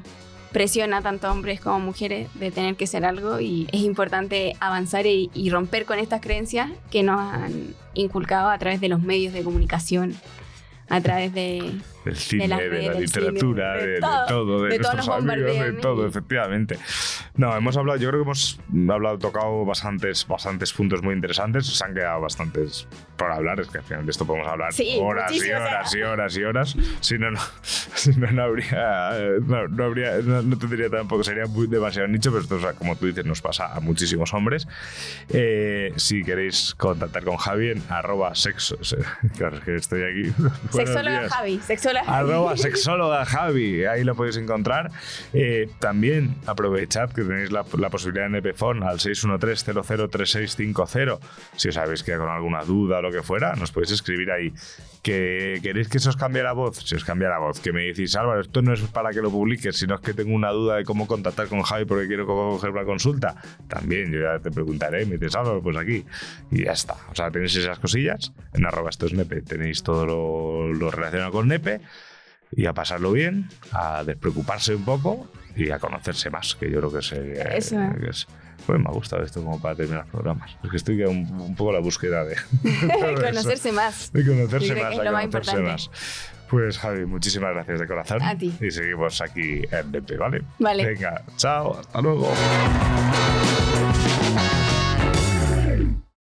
presiona tanto a hombres como mujeres de tener que ser algo y es importante avanzar y, y romper con estas creencias que nos han inculcado a través de los medios de comunicación, a través de, Del cine, las de, redes, la del literatura, cine, de, de de todo. todo, de, De todos nuestros amigos, de todo, efectivamente. No, hemos hablado, yo creo que hemos hablado, tocado bastantes, bastantes puntos muy interesantes. Se han quedado bastantes por hablar, es que al final de esto podemos hablar Sí, horas y horas y horas y horas. Si no, no, si no, no habría, no, no habría, no, no tendría tampoco, sería muy demasiado nicho, pero esto, o sea, como tú dices, nos pasa a muchísimos hombres. Eh, si queréis contactar con Javi en arroba sexo, claro, es que estoy aquí. Sexóloga. Javi, sexóloga Javi. Arroba sexóloga Javi, ahí lo podéis encontrar. Eh, también aprovechad que tenéis la, la posibilidad en Epefon al 613-003650. Si os habéis quedado con alguna duda o lo que fuera, nos podéis escribir ahí. Que queréis que se os cambie la voz, si os cambia la voz, que me decís, Álvaro, esto no es para que lo publiques, sino es que tengo una duda de cómo contactar con Javi porque quiero coger una consulta. También, yo ya te preguntaré, me dices, Álvaro, pues aquí. Y ya está. O sea, tenéis esas cosillas. En arroba esto es nepe, tenéis todo lo, lo relacionado con nepe y a pasarlo bien, a despreocuparse un poco y a conocerse más, que yo creo que es... eh, Eso. que es- pues me ha gustado esto como para terminar programas. Es que estoy un, un poco a la búsqueda de... conocerse más. De conocerse más, conocerse más. Pues Javi, muchísimas gracias de corazón. A ti. Y seguimos aquí en DP, ¿vale? Vale. Venga, chao, hasta luego.